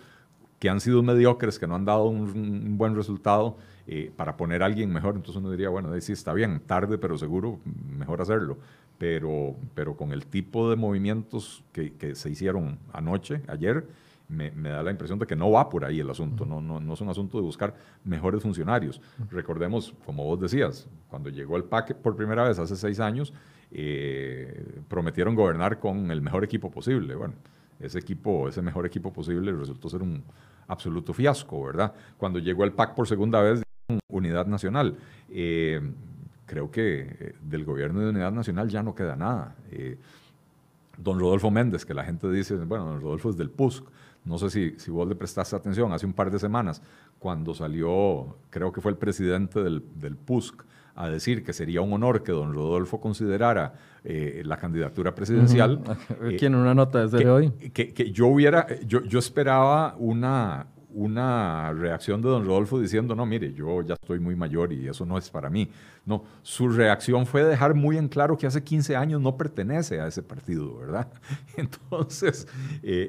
que han sido mediocres, que no han dado un, buen resultado, eh, para poner a alguien mejor. Entonces uno diría, bueno, sí está bien, tarde, pero seguro, mejor hacerlo. Pero, pero con el tipo de movimientos que, que se hicieron anoche, ayer, me, me, da la impresión de que no va por ahí el asunto, no, no, no es un asunto de buscar mejores funcionarios. Recordemos, como vos decías, cuando llegó el PAC por primera vez hace seis años, eh, prometieron gobernar con el mejor equipo posible. Bueno, ese equipo, ese mejor equipo posible resultó ser un absoluto fiasco, ¿verdad? Cuando llegó el PAC por segunda vez, Unidad Nacional. Eh, creo que eh, del gobierno de Unidad Nacional ya no queda nada. Eh, don Rodolfo Méndez, que la gente dice, bueno, don Rodolfo es del PUSC. No sé si, si vos le prestaste atención, hace un par de semanas, cuando salió, creo que fue el presidente del, del PUSC, a decir que sería un honor que don Rodolfo considerara eh, la candidatura presidencial. Uh (laughs) ¿Quién una nota desde hoy? Que, que, yo hubiera, yo, yo esperaba una, una reacción de don Rodolfo diciendo, no, mire, yo ya estoy muy mayor y eso no es para mí. No, su reacción fue dejar muy en claro que hace 15 años no pertenece a ese partido, ¿verdad? (laughs) Entonces, eh,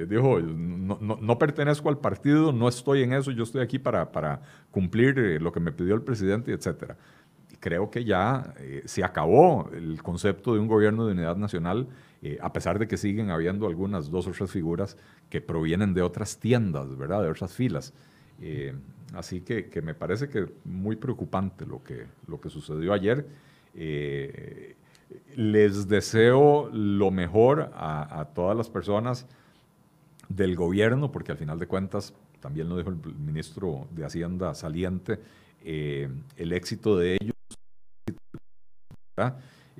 eh, dijo, no, no, pertenezco al partido, no estoy en eso, yo estoy aquí para, para cumplir lo que me pidió el presidente, etcétera creo que ya eh, se acabó el concepto de un gobierno de unidad nacional, eh, a pesar de que siguen habiendo algunas dos o tres figuras que provienen de otras tiendas, ¿verdad? De otras filas. Eh, así que, me parece que muy preocupante lo que, lo que sucedió ayer. les deseo lo mejor a, todas las personas del gobierno, porque al final de cuentas, también lo dijo el ministro de Hacienda saliente, el éxito de ellos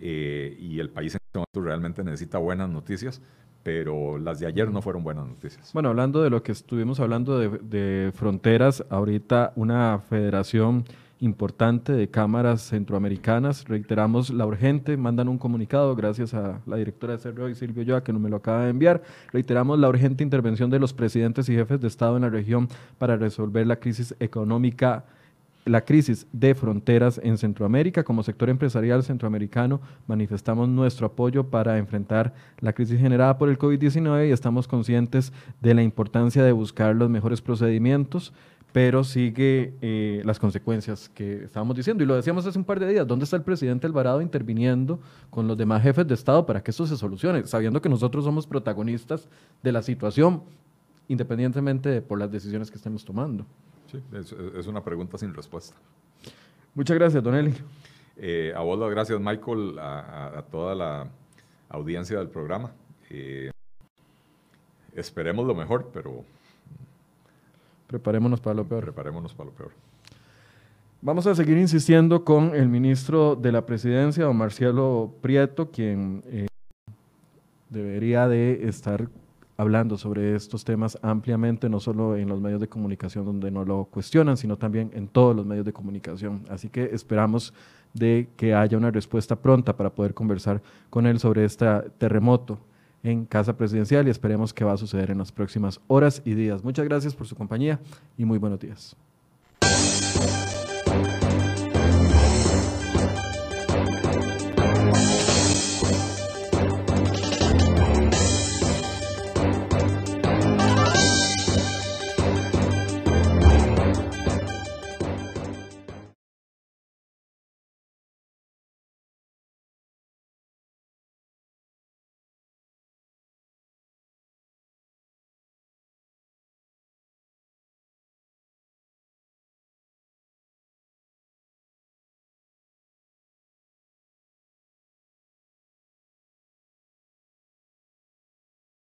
eh, y el país en este momento realmente necesita buenas noticias, pero las de ayer no fueron buenas noticias. Bueno, hablando de lo que estuvimos hablando de, fronteras, ahorita una federación importante de cámaras centroamericanas, reiteramos la urgente, mandan un comunicado, gracias a la directora de CERRO y Silvio Yoa, que no me lo acaba de enviar, reiteramos la urgente intervención de los presidentes y jefes de Estado en la región para resolver la crisis económica la crisis de fronteras en Centroamérica. Como sector empresarial centroamericano manifestamos nuestro apoyo para enfrentar la crisis generada por el COVID-19 y estamos conscientes de la importancia de buscar los mejores procedimientos, pero sigue eh, las consecuencias que estábamos diciendo. Y lo decíamos hace un par de días, ¿dónde está el presidente Alvarado interviniendo con los demás jefes de Estado para que esto se solucione? Sabiendo que nosotros somos protagonistas de la situación, independientemente de por las decisiones que estemos tomando. Sí, es, una pregunta sin respuesta. Muchas gracias, Don Eli. Eh, a vos las gracias, Michael, a, toda la audiencia del programa. Eh, esperemos lo mejor, pero... Preparémonos para lo peor. Preparémonos para lo peor. Vamos a seguir insistiendo con el ministro de la Presidencia, don Marcialo Prieto, quien eh, debería de estar hablando sobre estos temas ampliamente, no solo en los medios de comunicación donde no lo cuestionan, sino también en todos los medios de comunicación. Así que esperamos de que haya una respuesta pronta para poder conversar con él sobre este terremoto en Casa Presidencial y esperemos que va a suceder en las próximas horas y días. Muchas gracias por su compañía y muy buenos días.